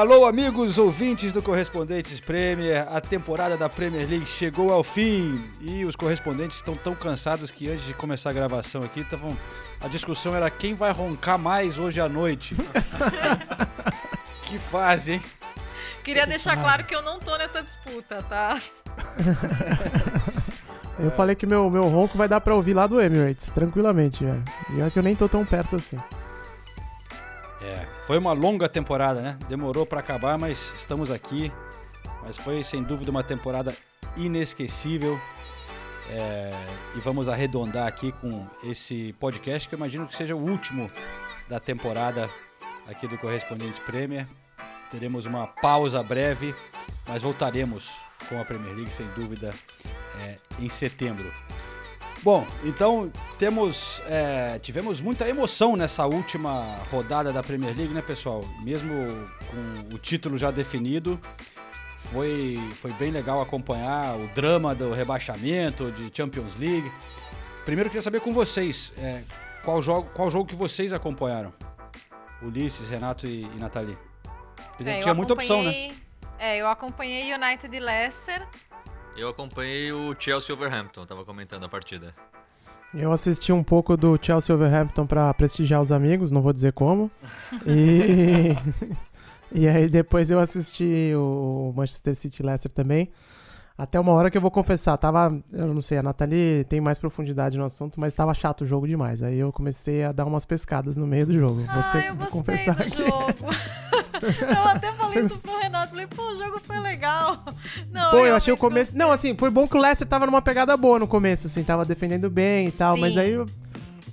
Alô, amigos ouvintes do Correspondentes Premier. A temporada da Premier League chegou ao fim e os correspondentes estão tão cansados que antes de começar a gravação aqui, tavam, a discussão era quem vai roncar mais hoje à noite. que fase, hein? Queria deixar claro que eu não tô nessa disputa, tá? Eu falei que meu, meu ronco vai dar pra ouvir lá do Emirates, tranquilamente, velho. E é que eu nem tô tão perto assim. É, foi uma longa temporada, né? Demorou pra acabar, mas estamos aqui. Mas foi sem dúvida uma temporada inesquecível. É, e vamos arredondar aqui com esse podcast que eu imagino que seja o último da temporada aqui do Correspondente Premier. Teremos uma pausa breve, mas voltaremos com a Premier League sem dúvida é, em setembro. Bom, então temos, é, tivemos muita emoção nessa última rodada da Premier League, né, pessoal? Mesmo com o título já definido, foi, foi bem legal acompanhar o drama do rebaixamento de Champions League. Primeiro eu queria saber com vocês, é, qual, jogo, qual jogo que vocês acompanharam? Ulisses, Renato e, e Nathalie. É, Tinha muita opção, né? É, eu acompanhei United e Leicester. Eu acompanhei o Chelsea Overhampton, tava comentando a partida. Eu assisti um pouco do Chelsea Overhampton pra prestigiar os amigos, não vou dizer como. E, e aí depois eu assisti o Manchester City Leicester também. Até uma hora que eu vou confessar, tava, eu não sei, a Nathalie tem mais profundidade no assunto, mas tava chato o jogo demais. Aí eu comecei a dar umas pescadas no meio do jogo. Você ah, eu vou gostei confessar do que jogo. eu até falei isso pro Renato. Falei, pô, o jogo foi legal. Não, Pô, eu achei o começo. Não, assim, foi bom que o Leicester tava numa pegada boa no começo, assim, tava defendendo bem e tal, mas Sim. aí. eu-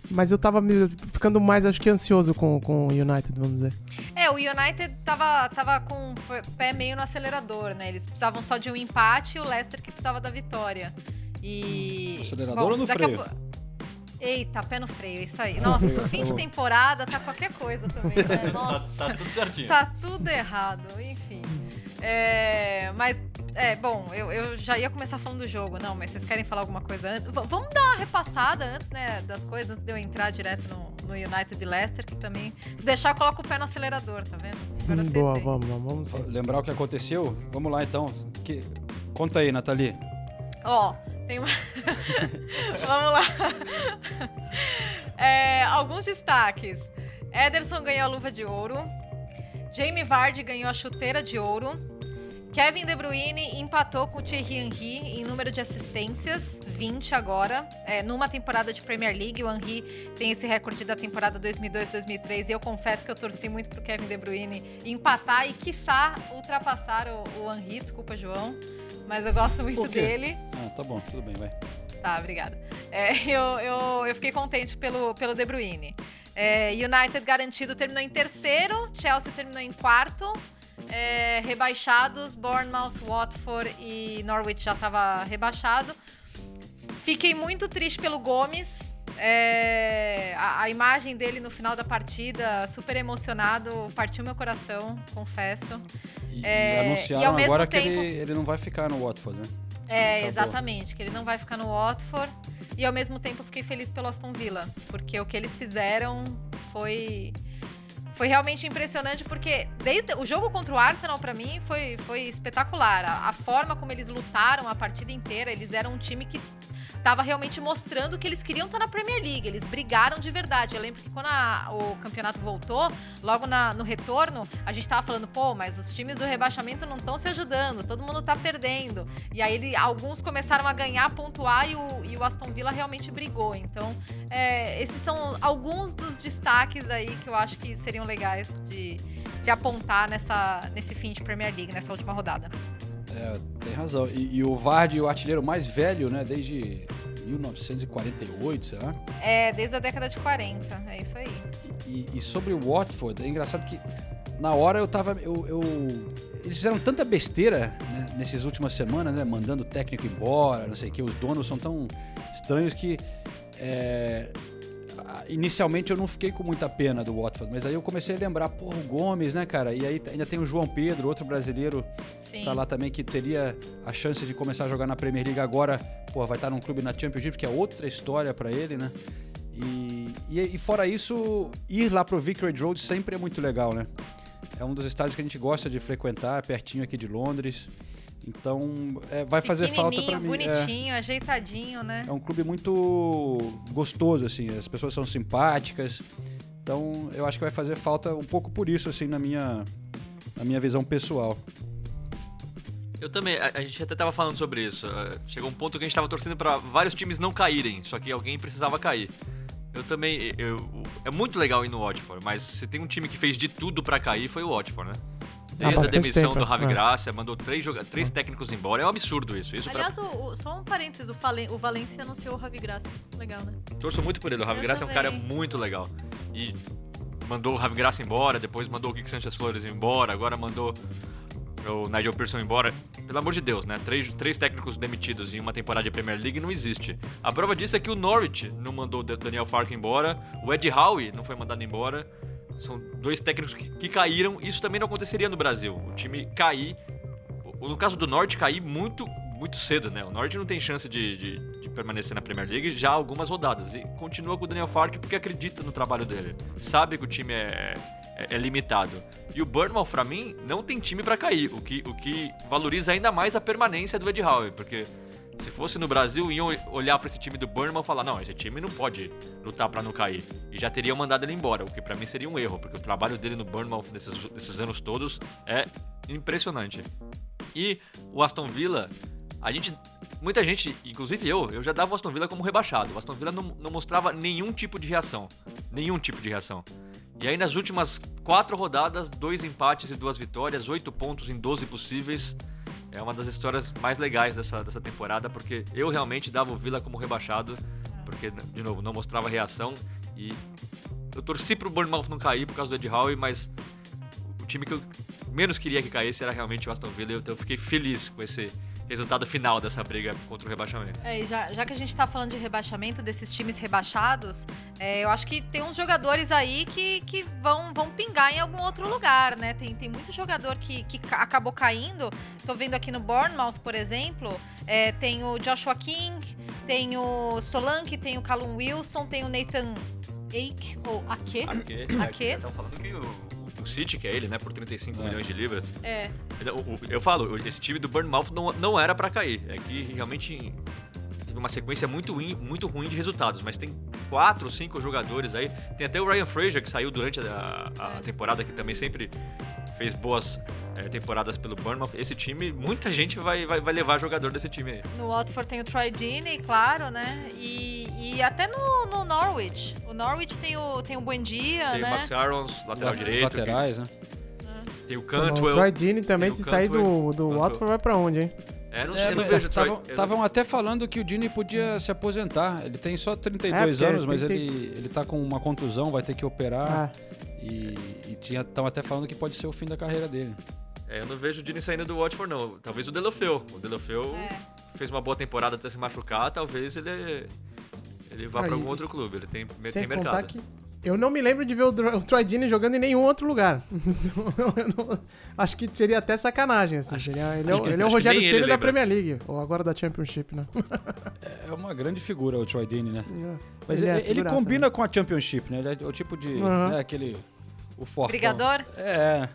Mas eu tava me- ficando mais, acho que ansioso com, com o United, vamos dizer. É, o United tava, tava com o pé meio no acelerador, né? Eles precisavam só de um empate e o Leicester que precisava da vitória. E. Acelerador ou no daqui a freio? po- Eita, pé no freio, isso aí. Nossa, fim de temporada tá qualquer coisa também, né? Nossa. Tá tudo certinho. Tá tudo errado, enfim. É, mas, é, bom, eu, eu já ia começar falando do jogo, não, mas vocês querem falar alguma coisa antes? V- vamos dar uma repassada antes, né, das coisas, antes de eu entrar direto no, no United Leicester, que também, se deixar, coloca o pé no acelerador, tá vendo? Agora Hum, Boa, vamos, vamos, vamos. Lembrar o que aconteceu? Vamos lá então. Que- Conta aí, Nathalie. Ó, tem uma. Vamos lá. É, alguns destaques. Ederson ganhou a luva de ouro. Jamie Vardy ganhou a chuteira de ouro. Kevin De Bruyne empatou com o Thierry Henry em número de assistências, 20 agora, é, numa temporada de Premier League. O Henry tem esse recorde da temporada 2002-2003 e eu confesso que eu torci muito pro Kevin De Bruyne empatar e, quiçá, ultrapassar o, o Henry. Desculpa, João, mas eu gosto muito dele. Ah, tá bom, tudo bem, vai. Tá, obrigada. É, eu, eu, eu fiquei contente pelo, pelo De Bruyne. É, United garantido terminou em terceiro, Chelsea terminou em quarto. É, rebaixados, Bournemouth, Watford e Norwich já estava rebaixado. Fiquei muito triste pelo Gomes. É, a, a imagem dele no final da partida, super emocionado, partiu meu coração, confesso. E, É, anunciaram e ao mesmo agora que tempo- ele, ele não vai ficar no Watford, né? É, Acabou. exatamente, que ele não vai ficar no Watford. E ao mesmo tempo fiquei feliz pelo Aston Villa, porque o que eles fizeram foi foi realmente impressionante porque desde o jogo contra o Arsenal pra mim foi, foi espetacular. A, a forma como eles lutaram a partida inteira, eles eram um time que tava realmente mostrando que eles queriam estar na Premier League. Eles brigaram de verdade. Eu lembro que quando a- o campeonato voltou, logo na- no retorno, a gente tava falando, pô, mas os times do rebaixamento não estão se ajudando, todo mundo tá perdendo. E aí ele- alguns começaram a ganhar, pontuar e o, e o Aston Villa realmente brigou. Então, é, esses são alguns dos destaques aí que eu acho que seriam legais de, de apontar nessa, nesse fim de Premier League, nessa última rodada. É, tem razão. E, e o Vardy, o artilheiro mais velho, né? Desde 1948, será? É, desde a década de 40, é isso aí. E, e sobre o Watford, é engraçado que na hora eu tava. Eu, eu- eles fizeram tanta besteira né, nessas últimas semanas, né? Mandando o técnico embora, não sei o que. Os donos são tão estranhos que. é, inicialmente eu não fiquei com muita pena do Watford, mas aí eu comecei a lembrar, pô, o Gomes, né, cara? E aí ainda tem o João Pedro, outro brasileiro Sim. tá lá também que teria a chance de começar a jogar na Premier League agora, pô, vai estar num clube na Championship, que é outra história pra ele, né? E, e, e fora isso, ir lá pro Vicarage Road sempre é muito legal, né? É um dos estádios que a gente gosta de frequentar, pertinho aqui de Londres. Então, é, vai fazer falta pra mim. É. bonitinho, ajeitadinho, né? É um clube muito gostoso, assim, as pessoas são simpáticas. Então, eu acho que vai fazer falta um pouco por isso, assim, na minha, na minha visão pessoal. Eu também, a, a gente até tava falando sobre isso. eh, Chegou um ponto que a gente tava torcendo pra vários times não caírem, só que alguém precisava cair. Eu também, eu, é muito legal ir no Watford, mas se tem um time que fez de tudo pra cair foi o Watford, né? Desde a demissão tempo, do Ravi é. Gracia, mandou três, joga- três técnicos embora, é um absurdo isso. isso pra- Aliás, o- o- só um parênteses, o, Falen- o Valencia anunciou o Ravi Graça. Legal, né? Torço muito por ele. O Ravi Eu Gracia é um cara muito legal. E mandou o Ravi Gracia embora, depois mandou o Kik Sanchez Flores embora, agora mandou o Nigel Pearson embora. Pelo amor de Deus, né? Três, três técnicos demitidos em uma temporada de Premier League não existe. A prova disso é que o Norwich não mandou o Da- Daniel Fark embora, o Ed Howe não foi mandado embora. São dois técnicos que, que caíram. Isso também não aconteceria no Brasil. O time cair. No caso do Norte, cair muito, muito cedo, né? O Norte não tem chance de, de- de permanecer na Premier League já algumas rodadas. E continua com o Daniel Fark porque acredita no trabalho dele. Sabe que o time é, é- é limitado. E o Bournemouth, pra mim, não tem time pra cair. O que, o que valoriza ainda mais a permanência do Ed Howe. Porque se fosse no Brasil, iam olhar pra esse time do Bournemouth e falar: não, esse time não pode lutar pra não cair. E já teriam mandado ele embora, o que pra mim seria um erro, porque o trabalho dele no Bournemouth desses, desses anos todos é impressionante. E o Aston Villa, a gente. Muita gente, inclusive eu, eu já dava o Aston Villa como rebaixado. O Aston Villa não, não mostrava nenhum tipo de reação. Nenhum tipo de reação. E aí nas últimas quatro rodadas, dois empates e duas vitórias, oito pontos em 12 possíveis. É uma das histórias mais legais dessa, dessa temporada, porque eu realmente dava o Villa como rebaixado, porque, de novo, não mostrava reação. E eu torci pro Bournemouth não cair por causa do Ed Howe, mas o time que eu menos queria que caísse era realmente o Aston Villa. Então eu fiquei feliz com esse resultado final dessa briga contra o rebaixamento. É, e já, já que a gente tá falando de rebaixamento, desses times rebaixados, é, eu acho que tem uns jogadores aí que, que vão, vão pingar em algum outro lugar, né? Tem, tem muito jogador que, que ca- acabou caindo. Tô vendo aqui no Bournemouth, por exemplo, é, tem o Joshua King, tem o Solanke, tem o Callum Wilson, tem o Nathan Ake, ou Ake. Falando que o, o City, que é ele, né, por 35 milhões de libras. É, o- Eu falo, esse time do Bournemouth não, não era pra cair. É que realmente teve uma sequência muito ruim, muito ruim de resultados. Mas tem quatro, cinco jogadores aí. Tem até o Ryan Fraser, que saiu durante a, a É. temporada, que também sempre fez boas eh, temporadas pelo Bournemouth. Esse time, muita gente vai, vai, vai levar jogador desse time aí. no Watford tem o Troy Deeney, claro, né? E, e até no, no Norwich. O Norwich tem o, tem o Buendia, Tem o né? Max Arons, lateral Os direito. laterais, né? Tem o O Cantwell. Troy Deeney também, tem se o sair do, do Cantwell. Watford, vai pra onde, hein? É, não, É, eu não vejo. Estavam até falando que o Dini podia se aposentar. Ele tem só 32 É, porque anos, mas tem ele, ele tá com uma contusão, vai ter que operar. Ah, E estão até falando que pode ser o fim da carreira dele. É, eu não vejo o Dini saindo do Watford, não. Talvez o Delofeu. O Delofeu É. fez uma boa temporada até se machucar, talvez ele, ele vá Ah, pra e- algum outro clube. Ele tem, sem tem contar mercado. que eu não me lembro de ver o, o Troy Deeney jogando em nenhum outro lugar. Eu não- acho que seria até sacanagem, assim. Seria- ele é, acho o- que- ele é o acho Rogério Ceni da lembra. Premier League, ou agora da Championship, né? É uma grande figura o Troy Dini, né? Mas Ele ele, é ele combina né? com a Championship, né? Ele é o tipo de. Uhum. né, aquele. O fortão. Brigador? É.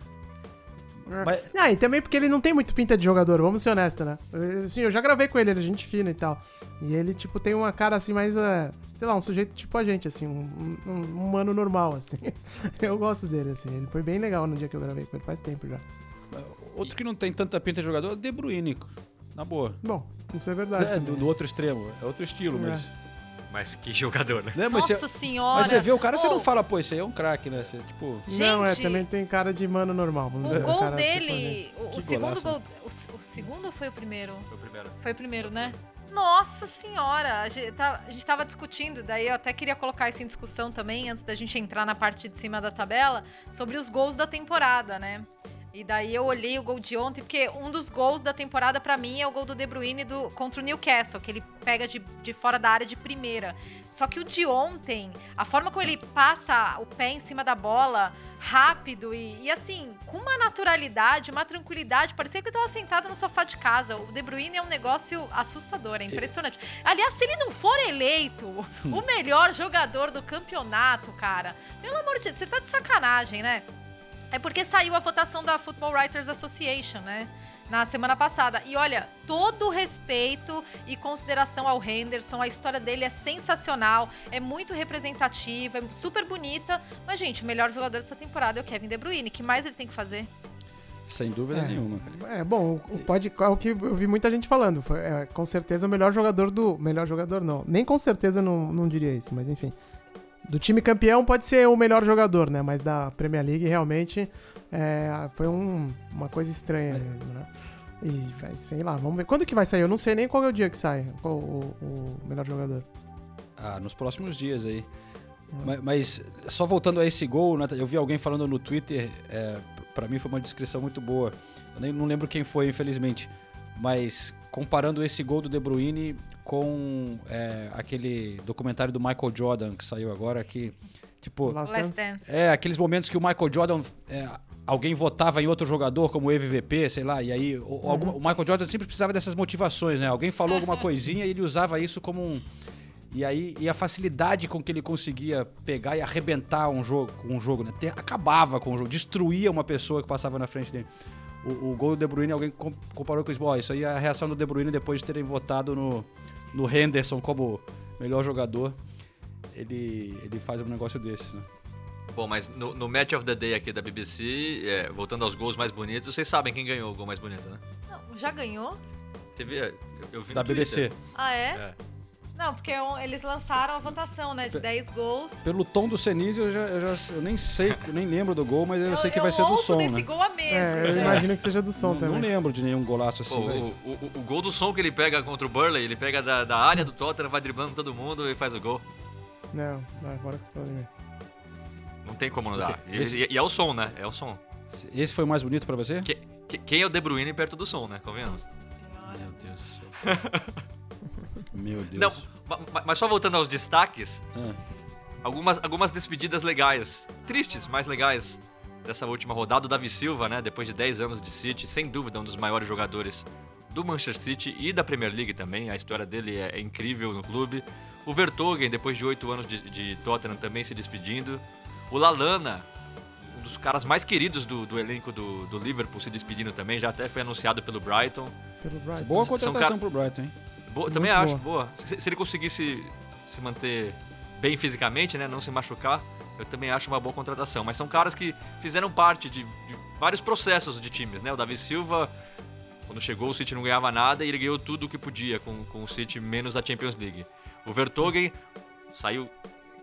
Mas, Ah, e também porque ele não tem muito pinta de jogador, vamos ser honestos, né? Assim, eu já gravei com ele, ele é gente fina e tal. E ele, tipo, tem uma cara assim mais, eh, sei lá, um sujeito tipo a gente, assim, um, um, um humano normal, assim. Eu gosto dele, assim. Ele foi bem legal no dia que eu gravei com ele, faz tempo já. outro que não tem tanta pinta de jogador é o De Bruyne. Na boa. Bom, isso é verdade. É, do, do outro extremo. É outro estilo, É. mas. Mas que jogador, né? Né, mas, Nossa você, senhora! mas você vê o cara, você Oh, não fala, pô, esse aí é um craque, né? Você, tipo. Não, é, Gente, também tem cara de mano normal. O gol cara, tipo, dele, o, o Que segundo gol. O, o segundo ou foi o primeiro? Foi o primeiro. Foi o primeiro, né? Nossa senhora, a gente, tá, a gente tava discutindo, daí eu até queria colocar isso em discussão também, antes da gente entrar na parte de cima da tabela, sobre os gols da temporada, né? E daí eu olhei o gol de ontem, porque um dos gols da temporada pra mim é o gol do De Bruyne do, contra o Newcastle, que ele pega de, de fora da área de primeira. Só que o de ontem, a forma como ele passa o pé em cima da bola, rápido e, e assim, com uma naturalidade, uma tranquilidade, parecia que ele tava sentado no sofá de casa. O De Bruyne é um negócio assustador, é impressionante. Aliás, se ele não for eleito o melhor jogador do campeonato, cara, pelo amor de Deus, você tá de sacanagem, né? É porque saiu a votação da Football Writers Association, né? Na semana passada. E olha, todo o respeito e consideração ao Henderson, a história dele é sensacional, é muito representativa, é super bonita. Mas, gente, o melhor jogador dessa temporada é o Kevin De Bruyne. O que mais ele tem que fazer? Sem dúvida É. nenhuma, cara. É, bom, o, pode, é o que eu vi muita gente falando. Foi, é, com certeza o melhor jogador do. Melhor jogador, não. Nem com certeza não, não diria isso, mas enfim. Do time campeão pode ser o melhor jogador, né? Mas da Premier League realmente é, foi um- uma coisa estranha mesmo, né? E vai, sei lá, vamos ver. Quando que vai sair? Eu não sei nem qual é o dia que sai qual o, o melhor jogador. Ah, nos próximos dias aí. Ma- Mas, só voltando a esse gol, né, eu vi alguém falando no Twitter, é, para mim foi uma descrição muito boa. Eu nem não lembro quem foi, infelizmente. Mas comparando esse gol do De Bruyne com é, aquele documentário do Michael Jordan que saiu agora, que tipo Last Dance. Dance. é aqueles momentos que o Michael Jordan é, alguém votava em outro jogador como MVP, sei lá, e aí o, algum- o Michael Jordan sempre precisava dessas motivações, né? Alguém falou alguma coisinha e ele usava isso como um e aí e a facilidade com que ele conseguia pegar e arrebentar um jogo, um jogo, né? Ter- acabava com o jogo, destruía uma pessoa que passava na frente dele. O, o gol do De Bruyne, alguém com- comparou com isso. Ó, isso aí é a reação do De Bruyne depois de terem votado no, no Henderson como melhor jogador. Ele, ele faz um negócio desse, né? Bom, mas no, no Match of the Day aqui da BBC, é, voltando aos gols mais bonitos, vocês sabem quem ganhou o gol mais bonito, né? Não, já ganhou? Teve, é, eu, eu vi Da no Twitter. BBC. Ah, é? É. Não, porque um- eles lançaram a votação, né? De 10 gols. Pelo tom do Senise, eu, já, eu, já, eu nem sei, eu nem lembro do gol, mas eu, sei que vai ser do som, desse né? gol há meses. É, eu né? imagino que seja do som Não, não também. lembro de nenhum golaço assim. velho. o, o, o gol do som que ele pega contra o Burley, ele pega da, da área do Tottenham, vai driblando todo mundo e faz o gol. Não, não, agora que você falou de mim. Não tem como não dar. E, esse- e- e é o som, né? É o som. Esse foi o mais bonito pra você? Que- que- quem é o De Bruyne perto do som, né? Convenhamos. Meu Deus do céu. Meu Deus. Não, ma- ma- mas só voltando aos destaques, Ah, algumas, algumas despedidas legais. Tristes, mas legais. Dessa última rodada, o Davi Silva, né? Depois de 10 anos de City, sem dúvida um dos maiores jogadores do Manchester City e da Premier League também. A história dele é, é incrível no clube. O Vertonghen, depois de 8 anos de, de Tottenham, também se despedindo. O Lalana, um dos caras mais queridos do, do elenco do, do Liverpool, se despedindo também. Já até foi anunciado pelo Brighton. Pelo Brighton. boa contratação cara- pro Brighton, hein? Boa, também acho, boa. boa. Se, se ele conseguisse se manter bem fisicamente, né, não se machucar, eu também acho uma boa contratação. Mas são caras que fizeram parte de, de vários processos de times, né? O Davi Silva, quando chegou, o City não ganhava nada e ele ganhou tudo o que podia com, com o City, menos a Champions League. O Vertonghen saiu,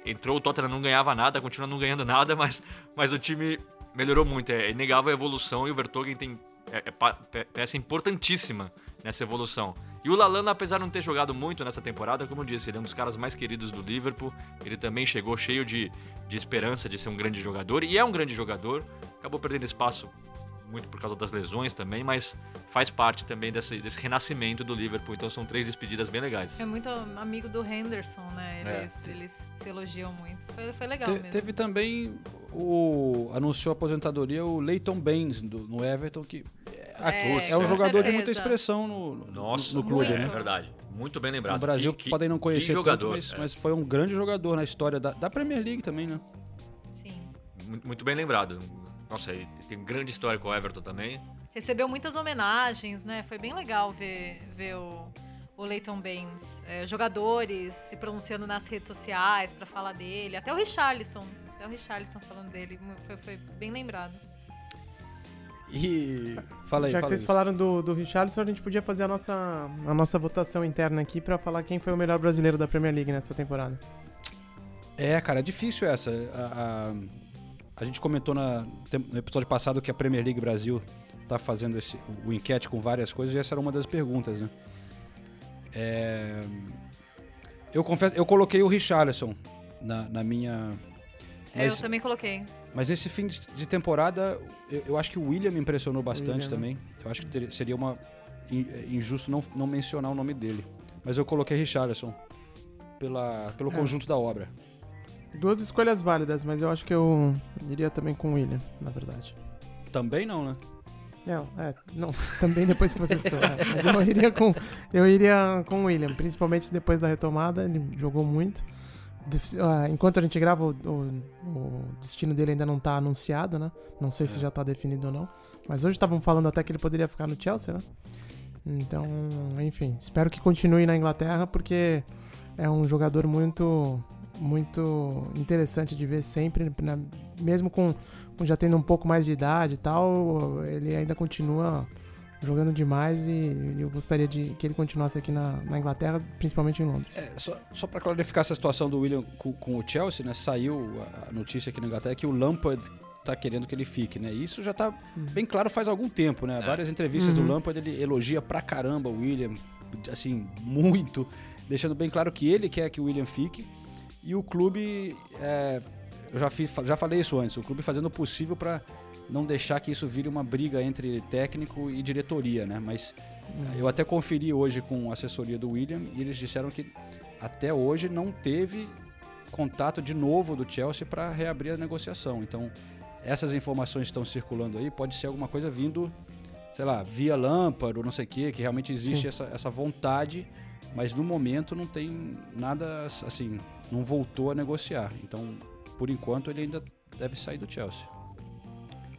entrou, o Tottenham não ganhava nada, continua não ganhando nada, mas, mas o time melhorou muito. É inegável a evolução e o Vertonghen tem é, é peça importantíssima nessa evolução. E o Lalana, apesar de não ter jogado muito nessa temporada, como eu disse, ele é um dos caras mais queridos do Liverpool. Ele também chegou cheio de, de esperança de ser um grande jogador, e é um grande jogador. Acabou perdendo espaço muito por causa das lesões também, mas faz parte também desse, desse renascimento do Liverpool. Então são três despedidas bem legais. É muito amigo do Henderson, né? É. Eles, eles se elogiam muito. Foi, foi legal Te- mesmo. teve também o anunciou a aposentadoria o Leighton Baines do- no Everton que é, É, é um jogador de muita expressão no, no- Nossa, no clube, é, né? verdade. Muito bem lembrado. No Brasil Que- que- podem não conhecer jogador, tanto, mas, é. mas foi um grande jogador na história da, da Premier League também, né? Sim. Muito muito bem lembrado. Nossa, ele tem grande história com o Everton também. Recebeu muitas homenagens, né? Foi bem legal ver, ver o, o Leighton Baines. É, jogadores se pronunciando nas redes sociais pra falar dele. Até o Richarlison. Até o Richarlison falando dele. Foi, foi bem lembrado. E fala aí, Já que fala vocês aí. falaram do, do Richarlison, a gente podia fazer a nossa, a nossa votação interna aqui pra falar quem foi o melhor brasileiro da Premier League nessa temporada. É, cara, é difícil essa. A, a- a gente comentou na- no episódio passado que a Premier League Brasil tá fazendo esse, o enquete com várias coisas e essa era uma das perguntas, né? É, eu confesso, eu coloquei o Richarlison na, na minha. É, Mas, Eu também coloquei. mas nesse fim de, temporada, eu, eu acho que o William me impressionou bastante William, também. Eu acho que teria- seria uma in- injusto não, não mencionar o nome dele. Mas eu coloquei Richarlison pela, pelo É. conjunto da obra. Duas escolhas válidas, mas eu acho que eu iria também com o William, na verdade. Também não, né? Não, é, não, também depois que você citou. é, mas eu iria com eu iria com o William, principalmente depois da retomada, ele jogou muito. Ah, enquanto a gente grava, o, o- o destino dele ainda não tá anunciado, né? Não sei se já tá definido ou não. Mas hoje estavam falando até que ele poderia ficar no Chelsea, né? Então, enfim, espero que continue na Inglaterra, porque é um jogador muito muito interessante de ver sempre, né? mesmo com, com já tendo um pouco mais de idade e tal, ele ainda continua jogando demais e eu gostaria de que ele continuasse aqui na, na Inglaterra, principalmente em Londres. É, só só para clarificar essa situação do William com, com o Chelsea, né? Saiu a- notícia aqui na Inglaterra que o Lampard tá querendo que ele fique, né? E Isso já tá bem claro faz algum tempo, né? Várias entrevistas Uhum. do Lampard ele elogia pra caramba o William, assim, muito, deixando bem claro que ele quer que o William fique e o clube, é, eu já, fiz, já falei isso antes, o clube fazendo o possível para não deixar que isso vire uma briga entre técnico e diretoria, né? Mas eu até conferi hoje com a assessoria do William e eles disseram que até hoje não teve contato de novo do Chelsea para reabrir a negociação. Então, essas informações estão circulando aí, pode ser alguma coisa vindo, sei lá, via Lampard ou não sei o que, que realmente existe Sim. essa, essa vontade, mas no momento não tem nada assim, não voltou a negociar. Então, por enquanto, ele ainda deve sair do Chelsea.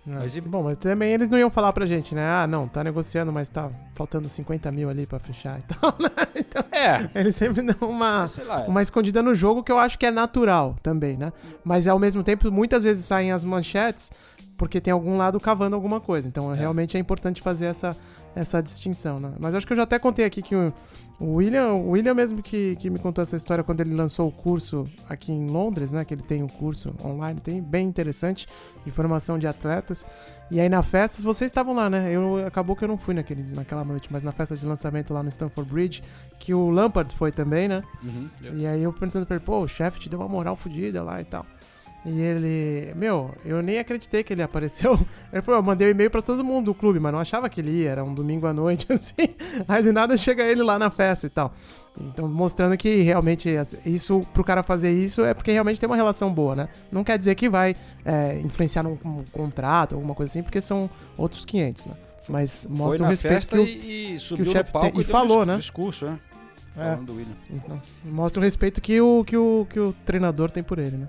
É. Mas e- Bom, mas também eles não iam falar pra gente, né? Ah, não, tá negociando, mas tá faltando 50 mil ali pra fechar e tal, né? Então, É, eles sempre dão uma, lá. uma escondida no jogo que eu acho que é natural também, né? Mas ao mesmo tempo, muitas vezes saem as manchetes porque tem algum lado cavando alguma coisa. Então, realmente é importante fazer essa, essa distinção, né? Mas acho que eu já até contei aqui que o, o William, o William mesmo que, que me contou essa história quando ele lançou o curso aqui em Londres, né? Que ele tem um curso online, tem bem interessante de formação de atletas. E aí na festa, vocês estavam lá, né? Eu, acabou que eu não fui naquele, naquela noite, mas na festa de lançamento lá no Stanford Bridge, que o Lampard foi também, né? Uhum, eu- E aí eu perguntando pra ele, pô, o chefe te deu uma moral fodida lá e tal. E ele, meu, eu nem acreditei que ele apareceu. Ele falou, eu mandei um e-mail pra todo mundo do clube, mas não achava que ele ia, era um domingo à noite, assim. Aí de nada chega ele lá na festa e tal. Então, mostrando que realmente isso, pro cara fazer isso, é porque realmente tem uma relação boa, né? Não quer dizer que vai é, influenciar num, num contrato, alguma coisa assim, porque são outros 500, né? Mas Foi mostra o na respeito festa que o, e, e subiu no chefe palco tem- e deu falou, um né? discurso, né? É. Falando do William. então, mostra o respeito que o, que o, que o treinador tem por ele, né?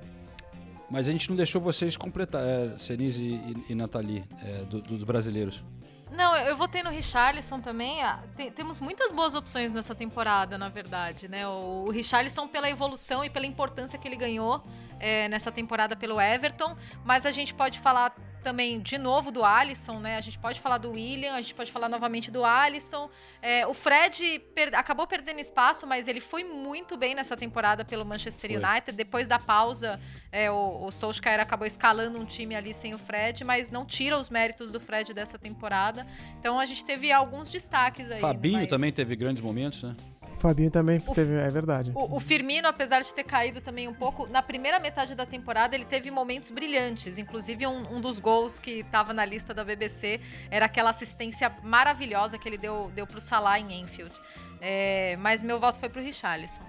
Mas a gente não deixou vocês completar, é, e, e Nathalie, é, do- dos brasileiros. Não, eu votei no Richarlison também. Ah, te- temos muitas boas opções nessa temporada, na verdade, né? O, o Richarlison pela evolução e pela importância que ele ganhou é, nessa temporada pelo Everton, mas a gente pode falar também de novo do Alisson, né? A gente pode falar do William, a gente pode falar novamente do Alisson. É, o Fred per- acabou perdendo espaço, mas ele foi muito bem nessa temporada pelo Manchester Foi. United. Depois da pausa, é, o, o Solskjaer acabou escalando um time ali sem o Fred, mas não tira os méritos do Fred dessa temporada. Então a gente teve alguns destaques aí. Fabinho mas- também teve grandes momentos, né? O Fabinho também O- teve, é verdade. O, o Firmino, apesar de ter caído também um pouco, na primeira metade da temporada ele teve momentos brilhantes. Inclusive, um, um dos gols que estava na lista da BBC era aquela assistência maravilhosa que ele deu, deu pro Salah em Enfield. É, mas meu voto foi pro Richarlison.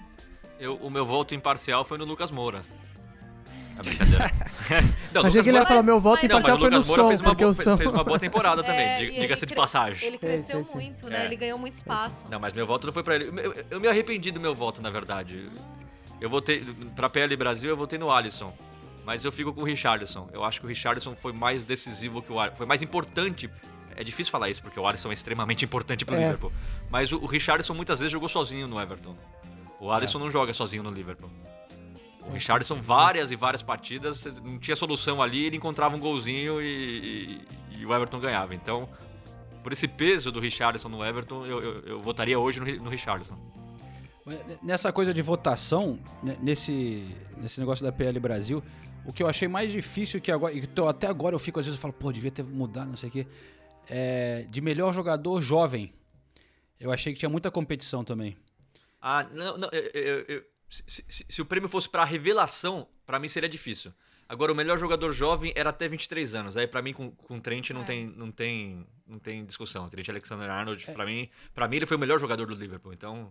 Eu- o meu voto imparcial foi no Lucas Moura. É brincadeira. não, Achei Lucas que ele ia Moura- falar, meu voto mas- Não, mas imparcial o foi no Lucas Moura som, fez uma, porque boa, o som... fez uma boa temporada também, É, e ele diga-se de passagem. Ele cresceu Esse, esse. muito, né? É. Ele ganhou muito espaço. Não, mas meu voto não foi pra ele. Eu, eu- me arrependi do meu voto, na verdade. Eu votei. Pra PL Brasil, eu votei no Alisson. Mas eu fico com o Richarlison. Eu acho que o Richarlison foi mais decisivo que o Alisson. Foi mais importante. É difícil falar isso, porque o Alisson é extremamente importante pro É. Liverpool. Mas o, o Richarlison muitas vezes jogou sozinho no Everton. O Alisson não joga sozinho no Liverpool. O Richarlison, várias e várias partidas, não tinha solução ali, ele encontrava um golzinho e, e- e o Everton ganhava. Então, por esse peso do Richarlison no Everton, eu, eu- eu votaria hoje no, no Richarlison. Mas Nessa coisa de votação, nesse, nesse negócio da PL Brasil, o que eu achei mais difícil que agora, e eu- até agora eu fico às vezes eu falo, pô, devia ter mudado, não sei o quê, é de melhor jogador jovem. Eu achei que tinha muita competição também. Ah, não, não, eu- eu- se, se- se o prêmio fosse pra revelação, pra mim seria difícil. Agora, o melhor jogador jovem era até 23 anos. Aí, pra mim, com, com o Trent não, É. tem, não, tem, não tem discussão. Trent Alexander-Arnold, pra, mim, pra mim, ele foi o melhor jogador do Liverpool. Então,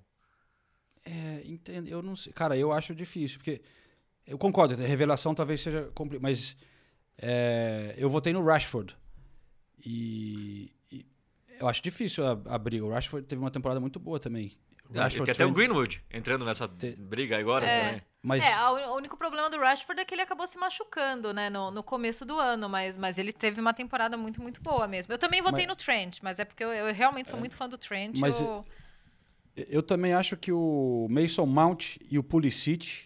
É, entendo. Eu não sei. Cara, eu acho difícil, porque. Eu concordo, a revelação talvez seja complicado, mas é, eu votei no Rashford. E, e eu acho difícil a, a briga. O Rashford teve uma temporada muito boa também. Acho que até o Greenwood entrando nessa Te- briga agora É. também. Mas É, o único problema do Rashford é que ele acabou se machucando, né, no, no começo do ano, mas, mas ele teve uma temporada muito, muito boa mesmo. Eu também votei Mas- no Trent, mas é porque eu, eu realmente sou muito fã do Trent. Mas eu- eu também acho que o Mason Mount e o Pulisic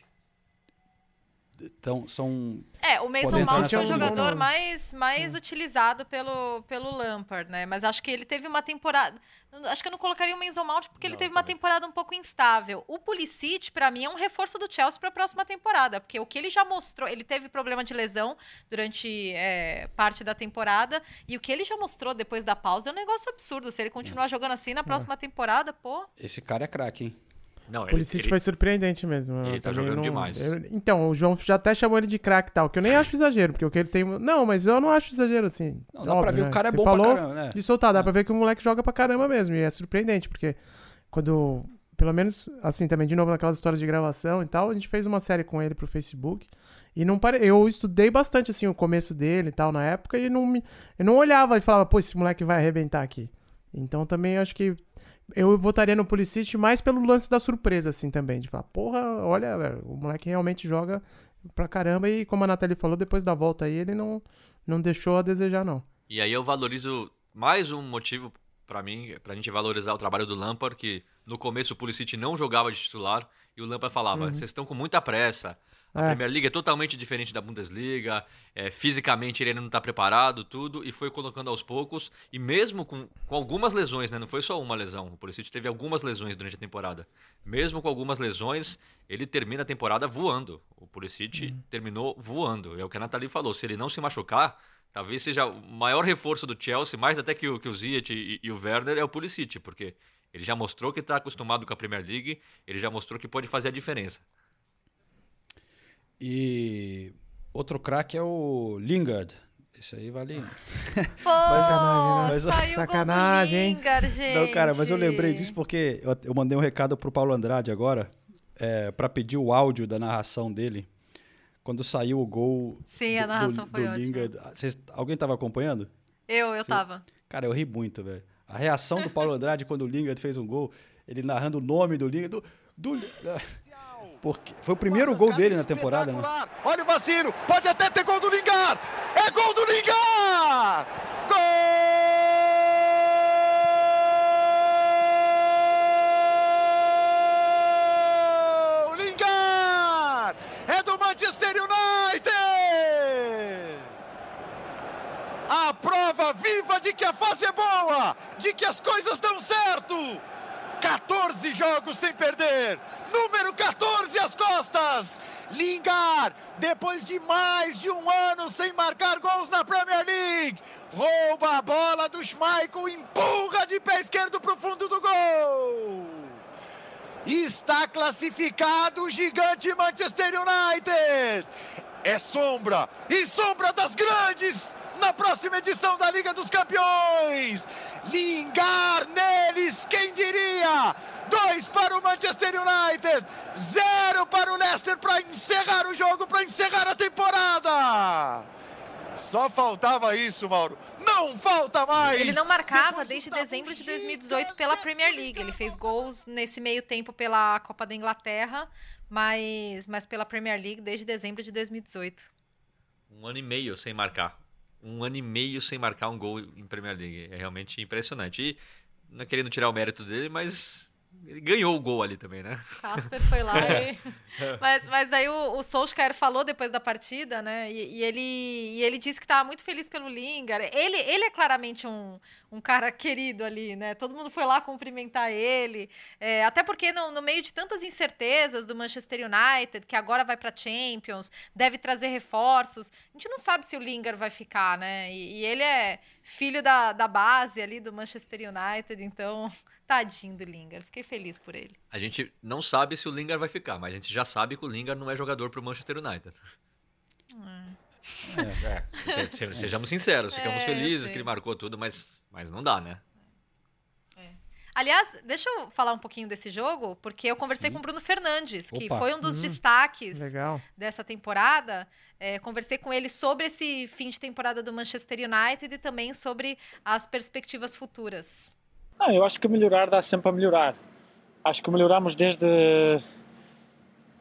tão, são. É, o Mason Mount foi o um bom jogador mais, mais utilizado pelo, pelo Lampard, né? Mas acho que ele teve uma temporada. Acho que eu não colocaria o Mason Mount porque ele Não, teve uma temporada um pouco instável. O Pulisic, pra mim, é um reforço do Chelsea pra próxima temporada, porque o que ele já mostrou, ele teve problema de lesão durante é, parte da temporada, e o que ele já mostrou depois da pausa é um negócio absurdo. Se ele continuar jogando assim na próxima temporada, pô. Esse cara é craque, hein? Não, O ele, foi surpreendente mesmo. Eu Ele tá jogando não- demais. eu- então, o João já até chamou ele de craque e tal, que eu nem acho exagero, porque o que ele tem. Não, mas eu não acho exagero assim. Não, dá pra Óbvio, ver, né? o cara é Você bom falou pra caramba, né? De soltar, dá pra ver que o moleque joga pra caramba mesmo. E é surpreendente, porque quando. Pelo menos, assim, também, de novo, naquelas histórias de gravação e tal, a gente fez uma série com ele pro Facebook. E não pare... eu estudei bastante, assim, o começo dele e tal, na época, e não me... eu não olhava e falava, pô, esse moleque vai arrebentar aqui. Então também acho que eu votaria no Pulisic mais pelo lance da surpresa, assim, também. De falar, porra, olha, velho, o moleque realmente joga pra caramba. E como a Nathalie falou, depois da volta aí, ele não, não deixou a desejar, não. E aí eu valorizo mais um motivo pra mim, pra gente valorizar o trabalho do Lampard, que no começo o Pulisic não jogava de titular e o Lampard falava: vocês estão com muita pressa. A É. Premier League é totalmente diferente da Bundesliga, é, fisicamente ele ainda não está preparado, tudo, e foi colocando aos poucos, e mesmo com, com algumas lesões, né? Não foi só uma lesão, o Pulisic teve algumas lesões durante a temporada. Mesmo com algumas lesões, ele termina a temporada voando. O Pulisic terminou voando. É o que a Nathalie falou, se ele não se machucar, talvez seja o maior reforço do Chelsea, mais até que o, que o Ziyech e, e o Werner, é o Pulisic, porque ele já mostrou que está acostumado com a Premier League, ele já mostrou que pode fazer a diferença. E outro craque é o Lingard. Esse aí vale. Pô, Sacanagem, né? saiu Sacanagem, hein? Lingard, gente. Não, cara, mas eu lembrei disso porque eu, eu mandei um recado pro Paulo Andrade agora é, para pedir o áudio da narração dele quando saiu o gol Sim, a do- narração do, foi do ótima. Lingard. Vocês- alguém tava acompanhando? Eu, eu tava. Cara, eu ri muito, velho. A reação do Paulo Andrade quando o Lingard fez um gol, ele narrando o nome do Lingard. Do, do, porque foi o primeiro gol dele na temporada, né? Olha o vacilo, pode até ter gol do Lingard. É gol do Lingard! Gol! Lingard! É do Manchester United! A prova viva de que a fase é boa, de que as coisas dão certo. 14 jogos sem perder. Número 14 às costas. Lingard, depois de mais de um ano sem marcar gols na Premier League, rouba a bola do Schmeichel, empurra de pé esquerdo para o fundo do gol. Está classificado o gigante Manchester United. É sombra e sombra das grandes na próxima edição da Liga dos Campeões. Lingard neles, quem diria? Dois para o Manchester United, zero para o Leicester para encerrar o jogo, para encerrar a temporada. Só faltava isso, Mauro. Não falta mais. Ele não marcava desde dezembro de gigante 2018 pela Premier League. Ele fez gols nesse meio tempo pela Copa da Inglaterra, mas, mas pela Premier League desde dezembro de 2018. Um ano e meio sem marcar. Um ano e meio sem marcar um gol em Premier League. É realmente impressionante. E não querendo tirar o mérito dele, mas ele ganhou o gol ali também, né? Casper foi lá e... Mas, mas aí o, o Solskjaer falou depois da partida, né? E, e ele, e ele disse que estava muito feliz pelo Lingard. Ele, ele é claramente um, um cara querido ali, né? Todo mundo foi lá cumprimentar ele. É, até porque no, no meio de tantas incertezas do Manchester United, que agora vai para Champions, deve trazer reforços, a gente não sabe se o Lingard vai ficar, né? E, e ele é filho da, da base ali do Manchester United, então, tadinho do Lingard. Fiquei feliz por ele. A gente não sabe se o Lingard vai ficar, mas a gente já sabe que o Lingard não é jogador pro Manchester United. É, se- se- sejamos sinceros, ficamos É, felizes que ele marcou tudo, mas, mas não dá, né? Aliás, deixa eu falar um pouquinho desse jogo, porque eu conversei com o Bruno Fernandes, que Opa. foi um dos destaques Legal. dessa temporada. É, conversei com ele sobre esse fim de temporada do Manchester United e também sobre as perspectivas futuras. Não, eu acho que melhorar dá sempre a melhorar. Acho que melhoramos desde,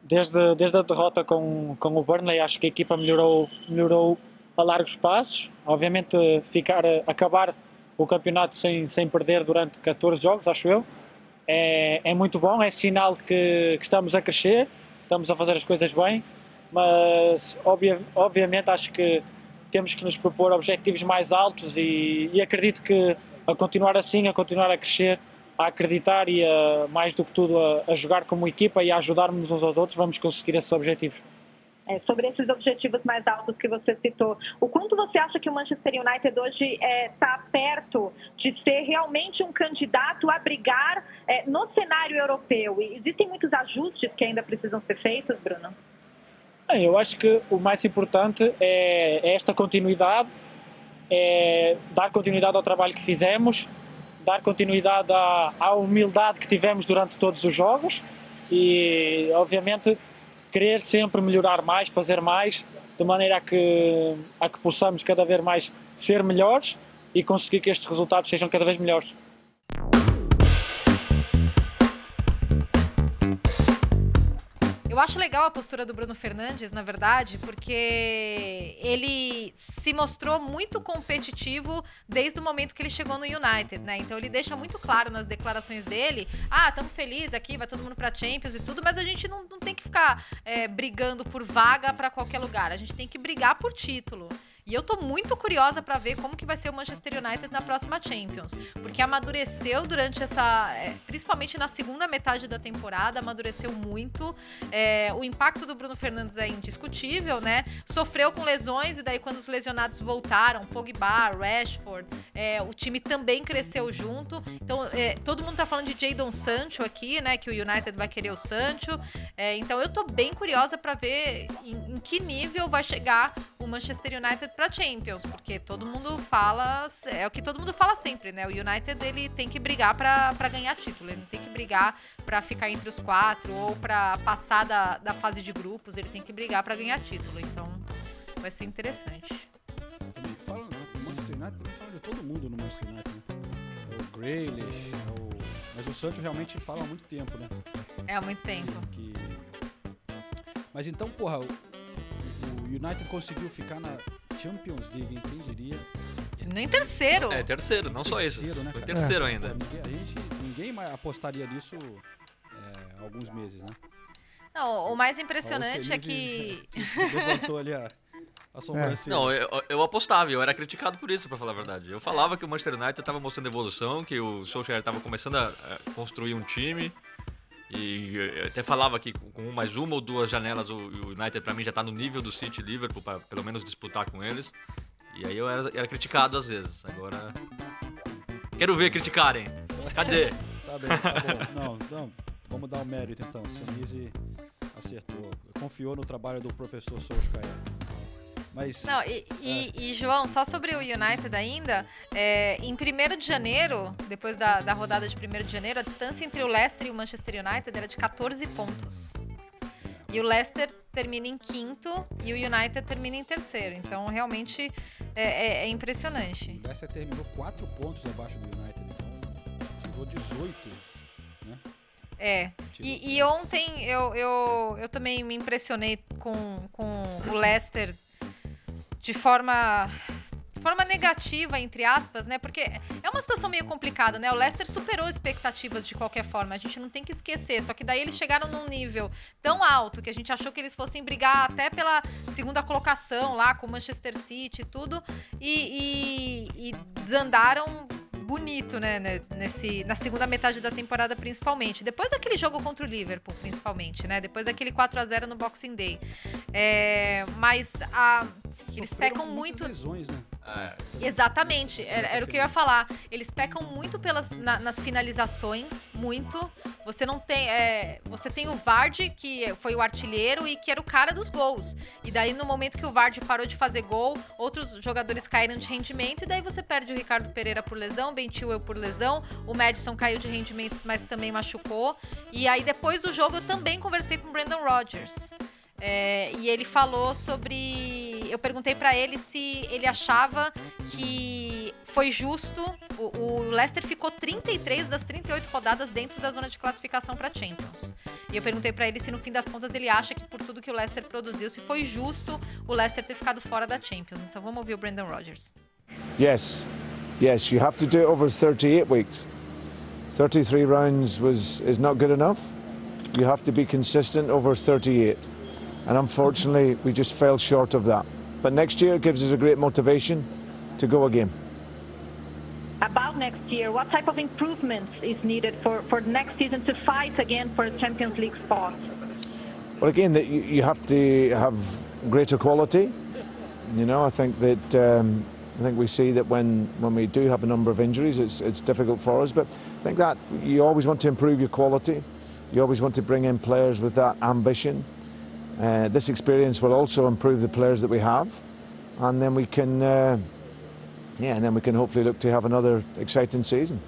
desde, desde a derrota com, com o Burnley. Acho que a equipa melhorou, melhorou a largos passos. Obviamente, ficar, acabar o campeonato sem, sem perder durante 14 jogos, acho eu, é, é muito bom. É sinal que, que estamos a crescer, estamos a fazer as coisas bem. Mas, obvia, obviamente, acho que temos que nos propor objetivos mais altos e, e acredito que a continuar assim, a continuar a crescer, a acreditar e a, mais do que tudo a, a jogar como equipa e a ajudarmos uns aos outros, vamos conseguir esses objetivos. É, sobre esses objetivos mais altos que você citou, o quanto você acha que o Manchester United hoje está perto de ser realmente um candidato a brigar é, no cenário europeu? E existem muitos ajustes que ainda precisam ser feitos, Bruno? Bem, eu acho que o mais importante é, é esta continuidade, é dar continuidade ao trabalho que fizemos, dar continuidade à, à humildade que tivemos durante todos os jogos e, obviamente, querer sempre melhorar mais, fazer mais, de maneira a que, a que possamos cada vez mais ser melhores e conseguir que estes resultados sejam cada vez melhores. Eu acho legal a postura do Bruno Fernandes, na verdade, porque ele se mostrou muito competitivo desde o momento que ele chegou no United, né? Então ele deixa muito claro nas declarações dele: ah, estamos felizes aqui, vai todo mundo pra Champions e tudo, mas a gente não, não tem que ficar é, brigando por vaga pra qualquer lugar, a gente tem que brigar por título. E eu tô muito curiosa pra ver como que vai ser o Manchester United na próxima Champions, porque amadureceu durante essa, é, principalmente na segunda metade da temporada, amadureceu muito. É, o impacto do Bruno Fernandes é indiscutível, né? Sofreu com lesões e daí quando os lesionados voltaram, Pogba, Rashford, é, o time também cresceu junto. Então é, todo mundo tá falando de Jadon Sancho aqui, né? Que o United vai querer o Sancho. É, então eu tô bem curiosa pra ver em, em que nível vai chegar o Manchester United para Champions, porque todo mundo fala, é o que todo mundo fala sempre, né? O United ele tem que brigar para ganhar título, ele não tem que brigar para ficar entre os quatro ou para passar da, da fase de grupos, ele tem que brigar para ganhar título. Então vai ser interessante. Fala, né? O Manchester United fala de todo mundo no Manchester United. Né? É o Grealish, é o... mas o Sancho realmente fala há muito tempo, né? É há muito tempo. Que... Mas então, porra, o United conseguiu ficar na Champions League, quem diria? Nem terceiro. É, terceiro, não só isso. Terceiro, né, Foi terceiro Pô, ainda. ninguém, a gente, ninguém mais apostaria nisso é, há alguns meses, né? Não, o mais impressionante é que é, levantou ali a, a sobrancelha. Não, eu, eu apostava, eu era criticado por isso, pra falar a verdade. Eu falava que o Manchester United tava mostrando evolução, que o Solskjaer tava começando a, a construir um time. E eu até falava que com mais uma ou duas janelas o United pra mim já tá no nível do City Liverpool pra pelo menos disputar com eles. E aí eu era, era criticado às vezes. Agora quero ver criticarem. Cadê? Tá bem, tá bom. Não, não, vamos dar o mérito então. O Senise acertou. Confiou no trabalho do professor Solskjaer. Mas Não, e, e- e, João, só sobre o United ainda, é, em 1 de janeiro, depois da, da rodada de 1 de janeiro, a distância entre o Leicester e o Manchester United era de 14 pontos. E o Leicester termina em quinto e o United termina em terceiro. Então, realmente, é, é- é impressionante. o Leicester terminou 4 pontos abaixo do United. Então tirou 18. Né? É. E, e ontem eu, eu, eu também me impressionei com, com o Leicester de forma forma negativa, entre aspas, né? Porque é uma situação meio complicada, né? O Leicester superou expectativas de qualquer forma. A gente não tem que esquecer. Só que daí eles chegaram num nível tão alto que a gente achou que eles fossem brigar até pela segunda colocação lá com o Manchester City e tudo. E, e- e desandaram bonito, né, né, nesse, na segunda metade da temporada principalmente. Depois daquele jogo contra o Liverpool, principalmente, né? Depois daquele 4 a 0 no Boxing Day. É, mas a, eles pecam muito lesões, né? Exatamente, era, era o que eu ia falar. Eles pecam muito pelas, na- nas finalizações, muito. Você não tem. é, você tem o Vardy, que foi o artilheiro e que era o cara dos gols. E daí, no momento que o Vardy parou de fazer gol, outros jogadores caíram de rendimento, e daí você perde o Ricardo Pereira por lesão, Ben Chilwell por lesão, o Madison caiu de rendimento, mas também machucou. E aí, depois do jogo, eu também conversei com o Brandon Rodgers. É, e ele falou sobre. Eu perguntei pra ele se ele achava que foi justo. O, o Leicester ficou 33 das 38 rodadas dentro da zona de classificação pra Champions. E eu perguntei pra ele se no fim das contas ele acha que por tudo que o Leicester produziu, se foi justo o Leicester ter ficado fora da Champions. Então vamos ouvir o Brandon Rodgers. Yes, yes, you have to do it over 38 weeks. 33 rounds was is not good enough. You have to be consistent over 38. And unfortunately, we just fell short of that. But next year gives us a great motivation to go again. About next year, what type of improvements is needed for, for next season to fight again for a Champions League spot? Well, again, that you, have to have greater quality. You know, I think that um, I think we see that when, when we do have a number of injuries, it's it's difficult for us. But I think that you always want to improve your quality. You always want to bring in players with that ambition. Uh, this experience will also improve the players that we have, and then we can, uh, yeah, and then we can hopefully look to have another exciting season.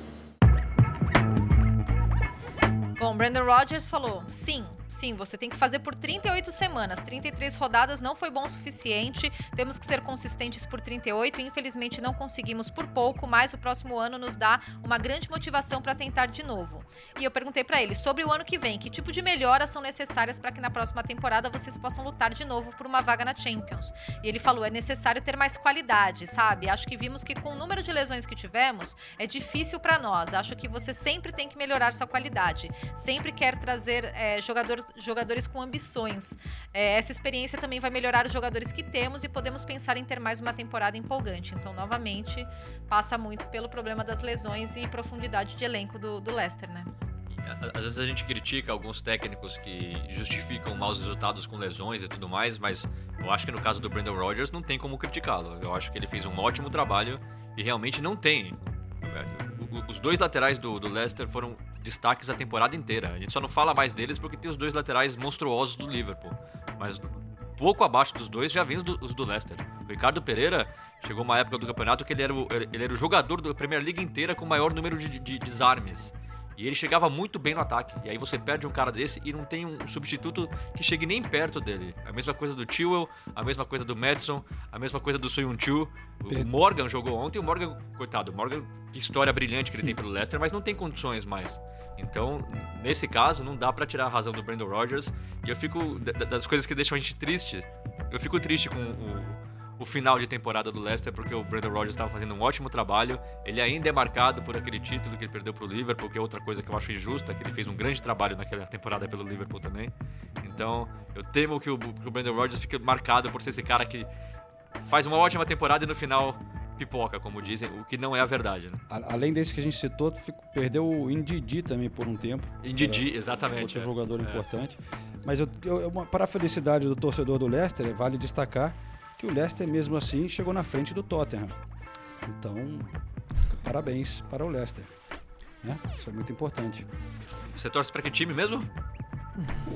Bom, Brandon Rodgers falou: sim, sim, você tem que fazer por 38 semanas. 33 rodadas não foi bom o suficiente. Temos que ser consistentes por 38. Infelizmente não conseguimos por pouco, mas o próximo ano nos dá uma grande motivação para tentar de novo. E eu perguntei para ele sobre o ano que vem, que tipo de melhoras são necessárias para que na próxima temporada vocês possam lutar de novo por uma vaga na Champions. E ele falou: é necessário ter mais qualidade, sabe? Acho que vimos que com o número de lesões que tivemos, é difícil para nós. Acho que você sempre tem que melhorar sua qualidade. Sempre quer trazer é, jogador, jogadores com ambições. É, essa experiência também vai melhorar os jogadores que temos e podemos pensar em ter mais uma temporada empolgante. Então, novamente, passa muito pelo problema das lesões e profundidade de elenco do, do Leicester, né? Às vezes a gente critica alguns técnicos que justificam maus resultados com lesões e tudo mais, mas eu acho que no caso do Brandon Rodgers não tem como criticá-lo. Eu acho que ele fez um ótimo trabalho e realmente não tem. Os dois laterais do, do Leicester foram destaques a temporada inteira. A gente só não fala mais deles porque tem os dois laterais monstruosos do Liverpool. Mas pouco abaixo dos dois já vem os do, os do Leicester. O Ricardo Pereira chegou uma época do campeonato que ele era o, ele era o jogador da Premier League inteira com o maior número de, de desarmes. E ele chegava muito bem no ataque. E aí você perde um cara desse e não tem um substituto que chegue nem perto dele. A mesma coisa do Chilwell, a mesma coisa do Madison, a mesma coisa do Soyuncu. O Per- Morgan jogou ontem, o Morgan, coitado, o Morgan, que história brilhante que ele tem pelo Leicester, mas não tem condições mais. Então, nesse caso, não dá pra tirar a razão do Brandon Rodgers. E eu fico, da- da- das coisas que deixam a gente triste, eu fico triste com o, o final de temporada do Leicester, porque o Brandon Rodgers estava fazendo um ótimo trabalho. Ele ainda é marcado por aquele título que ele perdeu pro Liverpool, que é outra coisa que eu acho injusta, que ele fez um grande trabalho naquela temporada pelo Liverpool também. Então, eu temo que o, que o Brandon Rodgers fique marcado por ser esse cara que faz uma ótima temporada e no final pipoca, como dizem, o que não é a verdade, né? Além desse que a gente citou, perdeu o Indidi também por um tempo. Indidi, exatamente, Outro é. jogador É. importante. Mas eu, eu- para a felicidade do torcedor do Leicester, vale destacar que o Leicester, mesmo assim, chegou na frente do Tottenham. Então, parabéns para o Leicester. né? Isso é muito importante. Você torce pra que time mesmo?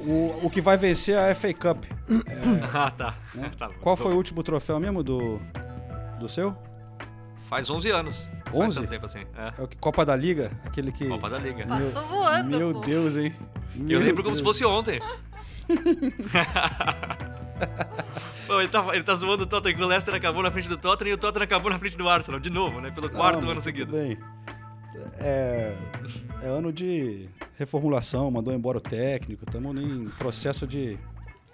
O, o que vai vencer é a FA Cup. ah, tá. né? Tá bom. Qual foi o último troféu mesmo do, do seu? Faz 11 anos. Faz 11? tanto tempo assim. É. É o que- Copa da Liga? Aquele que. Copa da Liga. Passou voando, Meu pô. Deus, hein? Eu Meu lembro como se Deus. fosse ontem. Pô, ele, tá, ele tá zoando o Tottenham que o Leicester acabou na frente do Tottenham e o Tottenham acabou na frente do Arsenal, de novo, né? Pelo quarto Não, ano seguido. bem. É, é ano de reformulação, mandou embora o técnico, estamos em processo de.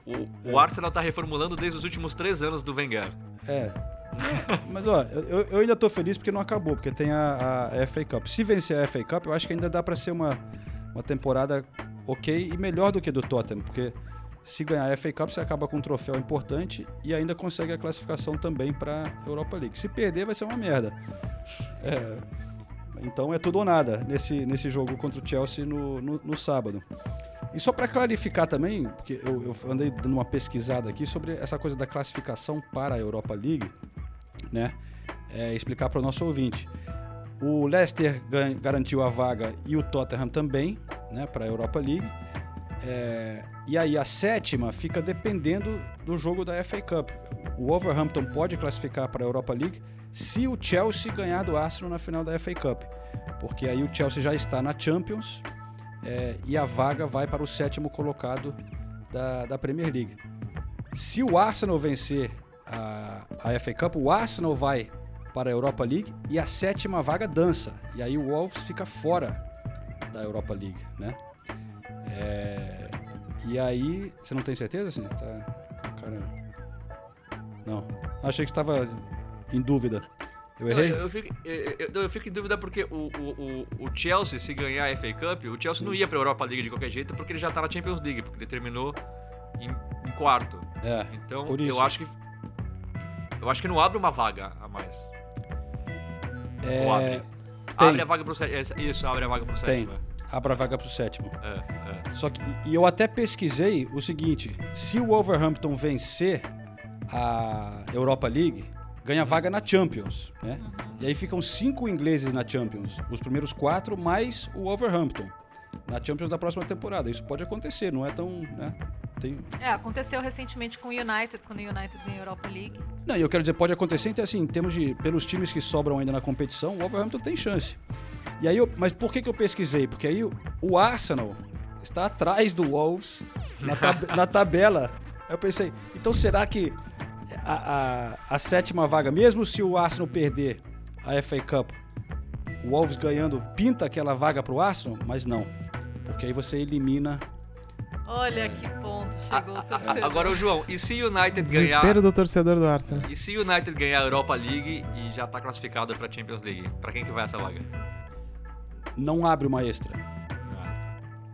O, o Arsenal tá reformulando desde os últimos três anos do Wenger. É. Mas ó, eu, eu ainda tô feliz porque não acabou, porque tem a, a FA Cup. Se vencer a FA Cup, eu acho que ainda dá para ser uma, uma temporada ok e melhor do que do Tottenham, porque se ganhar a FA Cup, você acaba com um troféu importante e ainda consegue a classificação também para Europa League. Se perder, vai ser uma merda. É, então é tudo ou nada nesse, nesse jogo contra o Chelsea no, no, no sábado. E só para clarificar também, porque eu, eu andei dando uma pesquisada aqui sobre essa coisa da classificação para a Europa League, né? é, explicar para o nosso ouvinte. O Leicester garantiu a vaga e o Tottenham também, né, para a Europa League. É, e aí a sétima fica dependendo do jogo da FA Cup. O Wolverhampton pode classificar para a Europa League se o Chelsea ganhar do Arsenal na final da FA Cup, porque aí o Chelsea já está na Champions é, e a vaga vai para o sétimo colocado da, da Premier League. Se o Arsenal vencer a, a FA Cup, o Arsenal vai para a Europa League e a sétima vaga dança. E aí o Wolves fica fora da Europa League, né? É, e aí, você não tem certeza, assim? Tá, cara, não. Achei que estava em dúvida. Eu errei? Eu, eu fico, eu- eu- fico em dúvida porque o, o, o, Chelsea, se ganhar a FA Cup, o Chelsea não ia pra Europa League de qualquer jeito porque ele já tá na Champions League, porque ele terminou em, em quarto. É, Então, eu acho que. Eu acho que não abre uma vaga a mais. É, Ou abre. tem. Abre a vaga pro sétimo. Isso, abre a vaga pro sétimo. A vaga para o sétimo. É, é. Só que, e eu até pesquisei o seguinte: se o Wolverhampton vencer a Europa League, ganha vaga na Champions, né? E aí ficam cinco ingleses na Champions, os primeiros quatro mais o Wolverhampton na Champions da próxima temporada. Isso pode acontecer, não é tão, né? Tem... É, aconteceu recentemente com o United, quando o United ganhou a Europa League. Não, e eu quero dizer, pode acontecer, então assim, em termos de pelos times que sobram ainda na competição, o Wolverhampton tem chance. E aí, eu, mas por que, que eu pesquisei? Porque aí o, o Arsenal está atrás do Wolves na, tab- na tabela. Aí eu pensei, então será que a, a, a sétima vaga, mesmo se o Arsenal perder a FA Cup, o Wolves ganhando, pinta aquela vaga para o Arsenal? Mas não, porque aí você elimina. Olha que ponto chegou o A- torcedor. Agora, o João, e se o United ganhar. Desespero do torcedor do Arsenal. E se o United ganhar a Europa League e já tá classificado pra Champions League? Pra quem que vai essa vaga? Não abre uma extra.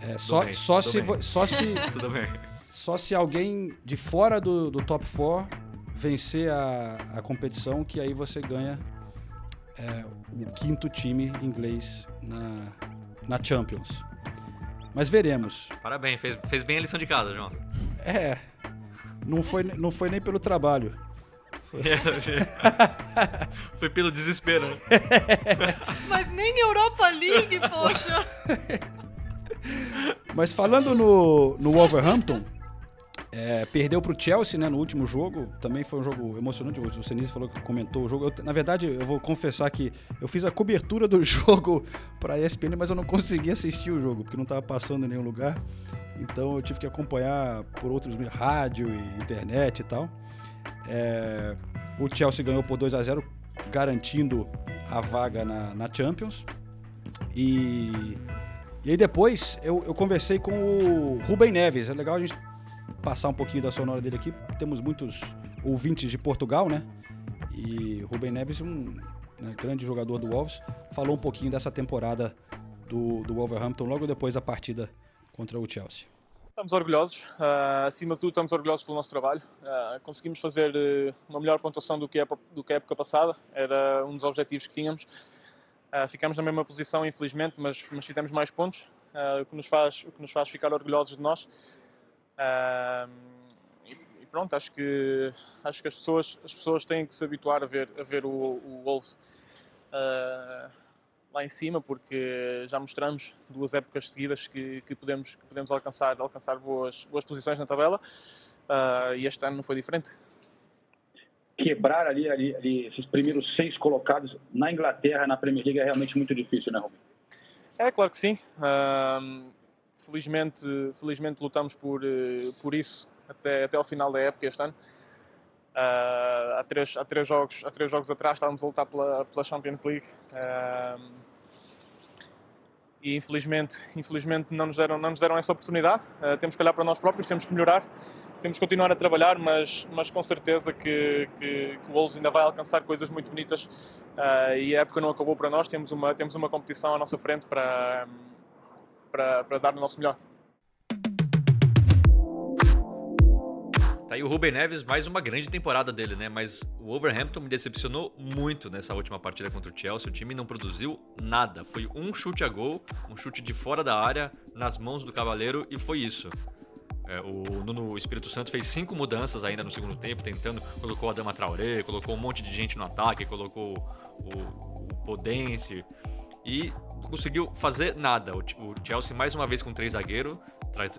É, só, bem, só, se, bem. só se Tudo bem. Só se alguém de fora do, do top 4 vencer a, a competição, que aí você ganha é, o quinto time inglês na, na Champions. Mas veremos. Parabéns, fez, fez bem a lição de casa, João. É, não foi, não foi nem pelo trabalho. Foi pelo desespero, né? Mas nem Europa League, poxa. Mas falando no, no Wolverhampton, é, perdeu para o Chelsea né, no último jogo. Também foi um jogo emocionante. O, Senise falou que comentou o jogo. Eu, na verdade, eu vou confessar que eu fiz a cobertura do jogo para a ESPN, mas eu não consegui assistir o jogo, porque não estava passando em nenhum lugar. Então eu tive que acompanhar por outros rádio e internet e tal. É, o Chelsea ganhou por 2 a 0 garantindo a vaga na, na Champions. E, e aí depois eu, eu conversei com o Rubem Neves. É legal a gente passar um pouquinho da sonora dele aqui. Temos muitos ouvintes de Portugal, né? E Rubem Neves, um né, grande jogador do Wolves, falou um pouquinho dessa temporada do, do Wolverhampton logo depois da partida contra o Chelsea. Estamos orgulhosos, ah, acima de tudo estamos orgulhosos pelo nosso trabalho. Ah, conseguimos fazer eh, uma melhor pontuação do que, a, do que a época passada, era um dos objetivos que tínhamos. Ah, ficamos na mesma posição, infelizmente, mas, mas fizemos mais pontos, o, que nos faz, o que nos faz ficar orgulhosos de nós. E, e pronto, acho que, acho que as, pessoas, as pessoas têm que se habituar a ver, a ver o, o Wolves lá em cima, porque já mostramos duas épocas seguidas que, que podemos, que podemos alcançar, alcançar boas, boas posições na tabela ah, e este ano não foi diferente. quebrar ali, ali, ali esses primeiros seis colocados na Inglaterra, na Premier League, é realmente muito difícil, né, Rubem? É, claro que sim. Ahm, felizmente, felizmente lutamos por, eh, por isso até, até ao final da época este ano. Ah, há, três, há, três jogos, há três jogos atrás estávamos a lutar pela, pela Champions League. Ahm, e infelizmente, infelizmente não, nos deram, não nos deram essa oportunidade. Ah, temos que olhar para nós próprios, temos que melhorar, temos que continuar a trabalhar, mas, mas com certeza que, que, que o Wolves ainda vai alcançar coisas muito bonitas ah, e a época não acabou para nós. Temos uma, temos uma competição à nossa frente para, para, para dar o nosso melhor. Tá aí o Ruben Neves, mais uma grande temporada dele, né? Mas o Wolverhampton me decepcionou muito nessa última partida contra o Chelsea. O time não produziu nada. Foi um chute a gol, um chute de fora da área, nas mãos do Cavaleiro, e foi isso. É, o Nuno Espírito Santo fez cinco mudanças ainda no segundo tempo, tentando. Colocou a Dama Traoré, colocou um monte de gente no ataque, colocou o, o. E não conseguiu fazer nada. O, Chelsea, mais uma vez, com três zagueiros,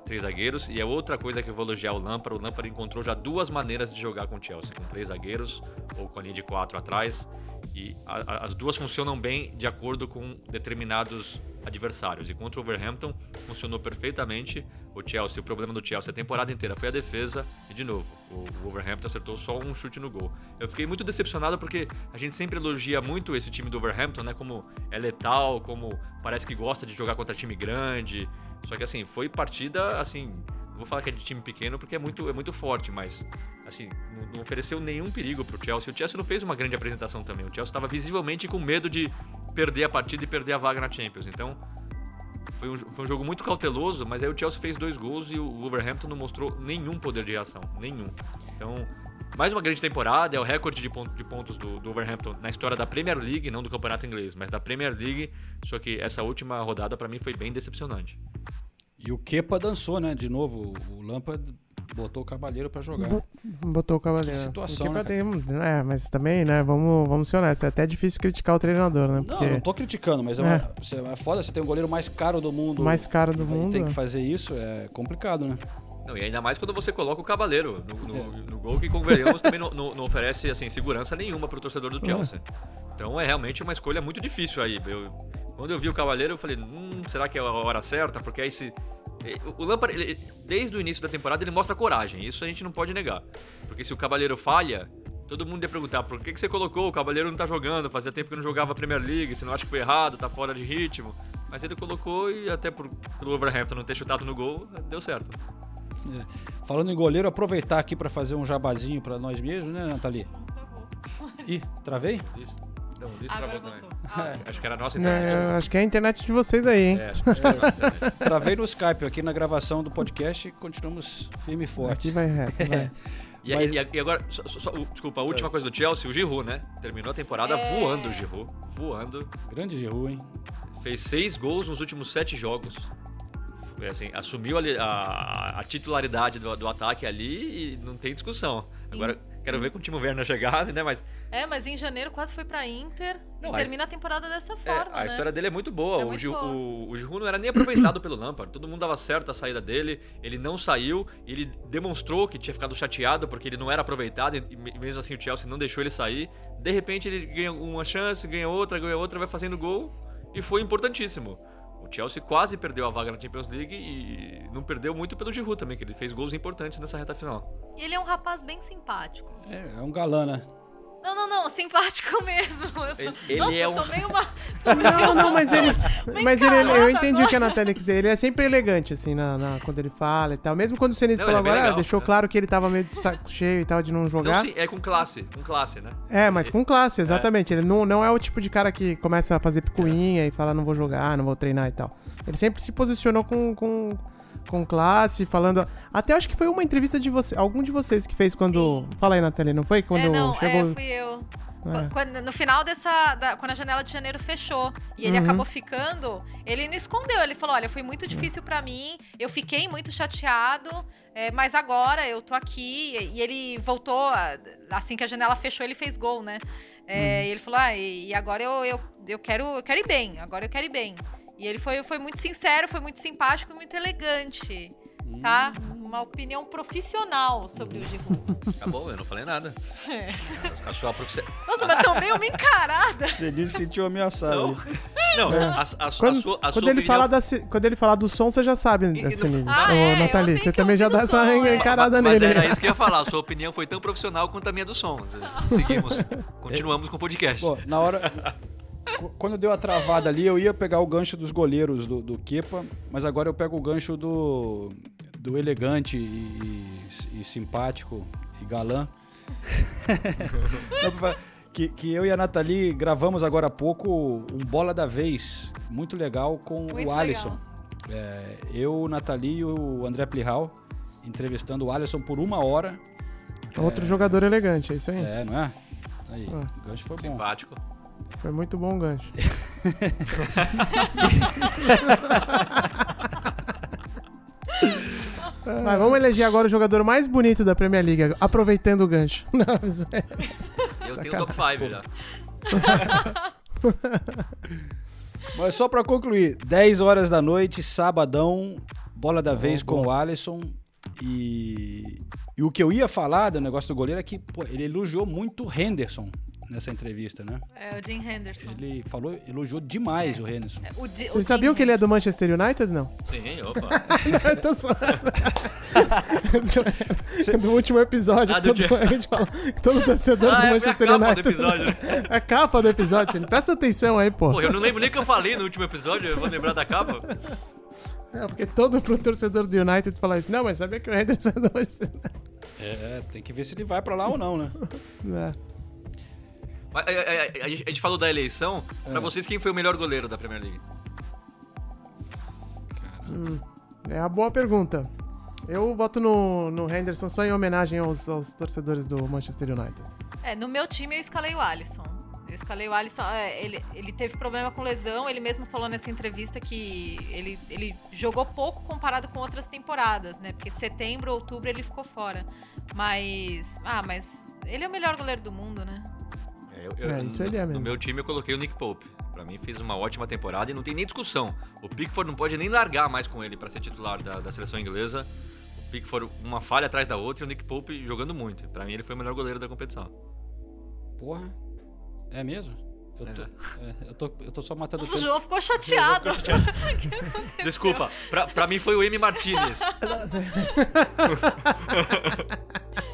três zagueiros. E é outra coisa que eu vou elogiar o Lampard. O Lampard encontrou já duas maneiras de jogar com o Chelsea: com três zagueiros ou com a linha de quatro atrás. E a, a, as duas funcionam bem de acordo com determinados adversários. E contra o Wolverhampton funcionou perfeitamente. O Chelsea, o problema do Chelsea a temporada inteira foi a defesa. E de novo, o Wolverhampton acertou só um chute no gol. Eu fiquei muito decepcionado porque a gente sempre elogia muito esse time do Wolverhampton, né? Como é letal, como parece que gosta de jogar contra time grande. Só que assim, foi partida assim. Vou falar que é de time pequeno porque é muito, é muito forte, mas assim, não, não ofereceu nenhum perigo pro Chelsea. O Chelsea não fez uma grande apresentação também. O Chelsea estava visivelmente com medo de perder a partida e perder a vaga na Champions. Então, foi um, foi um jogo muito cauteloso, mas aí o Chelsea fez dois gols e o Wolverhampton não mostrou nenhum poder de reação. Nenhum. Então, mais uma grande temporada, é o recorde de, ponto, de pontos do, do Wolverhampton na história da Premier League, não do Campeonato Inglês, mas da Premier League. Só que essa última rodada para mim foi bem decepcionante. E o Kepa dançou, né? De novo, o Lampard botou o Cavaleiro para jogar. Botou o Cavaleiro. Que situação, né, tem, é, mas também, né, vamos, vamos ser honestos, é até difícil criticar o treinador, né? Porque... Não, não tô criticando, mas é, uma, é. é foda, você tem o goleiro mais caro do mundo. Mais caro do e mundo. tem que fazer isso, é complicado, né? Não, e ainda mais quando você coloca o Cavaleiro no, no, é. no gol, que convenhamos também não, não, não, oferece assim, segurança nenhuma para o torcedor do Chelsea. Então é realmente uma escolha muito difícil aí. Eu, quando eu vi o Cavaleiro, eu falei, hum, será que é a hora certa? Porque aí se o Lampard, ele, desde o início da temporada, ele mostra coragem. Isso a gente não pode negar. Porque se o Cavaleiro falha, todo mundo ia perguntar por que, que você colocou? O Cavaleiro não tá jogando, fazia tempo que não jogava a Premier League, você não acha que foi errado, tá fora de ritmo. Mas ele colocou e até por, pelo Wolverhampton não ter chutado no gol, deu certo. É. Falando em goleiro, aproveitar aqui para fazer um jabazinho para nós mesmos, né, Nathalie? Ih, travei? Isso. Não, isso Agora travou também. Ah, acho que era a nossa internet. É, acho que é a internet de vocês aí, hein? É, acho que é Travei no Skype aqui na gravação do podcast continuamos firme e forte. Aqui vai reto, vai. E, Mas... e, e, agora, só, só, desculpa, a última coisa do Chelsea, o Giroud, né? Terminou a temporada é... voando o Giroud. Voando. Grande Giroud, hein? Fez seis gols nos últimos sete jogos. Assim, assumiu a, a, a titularidade do, do, ataque ali e não tem discussão. Agora, quero ver com o Timo Werner chegar, né? Mas... É, mas em janeiro quase foi pra Inter não, e termina a temporada dessa forma, é, A né? história dele é muito boa. É o, Gil, boa. O, o Giroud não era nem aproveitado pelo Lampard. Todo mundo dava certo a saída dele. Ele não saiu. Ele demonstrou que tinha ficado chateado porque ele não era aproveitado. E mesmo assim o Chelsea não deixou ele sair. De repente ele ganha uma chance, ganha outra, ganha outra, vai fazendo gol. E foi importantíssimo. Chelsea quase perdeu a vaga na Champions League e não perdeu muito pelo Giroud também, que ele fez gols importantes nessa reta final. E ele é um rapaz bem simpático. É, é um galã, né? Não, não, não, simpático mesmo. Ele, ele Nossa, é um. Uma, não, não, mas ele. mas ele, eu entendi agora. o que a Natália quis dizer. Ele é sempre elegante, assim, na, na quando ele fala e tal. Mesmo quando o Senise falou é agora, legal, deixou claro que ele tava meio de saco cheio e tal, de não jogar. Não, sim, é com classe, com classe, né? É, mas com classe, exatamente. É. Ele não, não é o tipo de cara que começa a fazer picuinha é. e fala, não vou jogar, não vou treinar e tal. Ele sempre se posicionou com, com com classe, falando. Até acho que foi uma entrevista de você, algum de vocês que fez quando. Sim. Fala aí, Natália, não foi? Quando é, não, chegou. É, fui eu. É. Quando, no final dessa. Da, quando a janela de janeiro fechou e ele uhum. acabou ficando, ele não escondeu. Ele falou: olha, foi muito difícil para mim, eu fiquei muito chateado, é, mas agora eu tô aqui. E ele voltou, assim que a janela fechou, ele fez gol, né? É, uhum. E ele falou: ah, e, e agora eu, eu, eu, quero, eu quero ir bem, agora eu quero ir bem. E ele foi, foi muito sincero, foi muito simpático e muito elegante. Tá? Hum. Uma opinião profissional sobre o Giroud. Tá bom, eu não falei nada. É. A sua profissional. Nossa, mas tomei uma encarada. Você disse se sentiu ameaçado. Não, não é. a, a, quando, a, sua, a quando sua ele opinião... fala da, quando ele falar do som, você já sabe, assim, ah, é, Nathalie. Você também já dá essa som, é. encarada mas, nele. Mas era isso que eu ia falar. A sua opinião foi tão profissional quanto a minha do som. Seguimos. Continuamos com o podcast. Pô, na hora quando deu a travada ali, eu ia pegar o gancho dos goleiros do, do Kepa, mas agora eu pego o gancho do, do elegante e, e, e simpático e galã. que, que eu e a Nathalie gravamos agora há pouco um Bola da Vez, muito legal, com muito o Alisson. É, eu, Nathalie e o André Plihal entrevistando o Alisson por uma hora. Outro é, jogador elegante, é isso aí. É, não é? Aí, ah. o gancho foi bom. Simpático. Foi muito bom o gancho. Mas vamos eleger agora o jogador mais bonito da Premier League, aproveitando o gancho. Não, mas Eu tenho o top 5 já. Mas só pra concluir, 10 horas da noite, sabadão, bola da vez com o Alisson. E, e o que eu ia falar do negócio do goleiro é que pô, ele elogiou muito o Henderson nessa entrevista, né? É o Jim Henderson. Ele falou, elogiou demais o Henderson. O Di- o Vocês Jim sabiam que ele é do Manchester United? Não. Sim, opa. Não, eu tô zoando. do último episódio, Ah, do todo, dia- a gente fala todo torcedor Ah, do é, foi a Manchester capa do United. episódio, né? a capa do episódio, você presta atenção aí, pô. Pô, eu não lembro nem o que eu falei no último episódio, eu vou lembrar da capa. É, porque todo pro torcedor do United fala isso. Não, mas sabia que o Henderson é do Manchester United? É, tem que ver se ele vai pra lá ou não, né? É. É, é, é, a, gente, a gente falou da eleição. Pra vocês, quem foi o melhor goleiro da Premier League? Hum, é uma boa pergunta. Eu voto no, no Henderson só em homenagem aos, aos torcedores do Manchester United. É, no meu time eu escalei o Alisson. Eu escalei o Alisson. é, ele, ele teve problema com lesão. Ele mesmo falou nessa entrevista que ele, ele jogou pouco comparado com outras temporadas, né? Porque setembro, outubro ele ficou fora. Mas. Ah, mas ele é o melhor goleiro do mundo, né? É, eu- eu- É, isso no, ele é no mesmo. meu time eu coloquei o Nick Pope. Pra mim fez uma ótima temporada e não tem nem discussão. O Pickford não pode nem largar mais com ele pra ser titular da, da seleção inglesa. O Pickford uma falha atrás da outra e o Nick Pope jogando muito. Pra mim ele foi o melhor goleiro da competição. Porra. É mesmo? Eu tô, é, eu tô, eu tô só matando Nossa, o João ficou chateado. Desculpa, pra, pra mim foi o M. Martinez.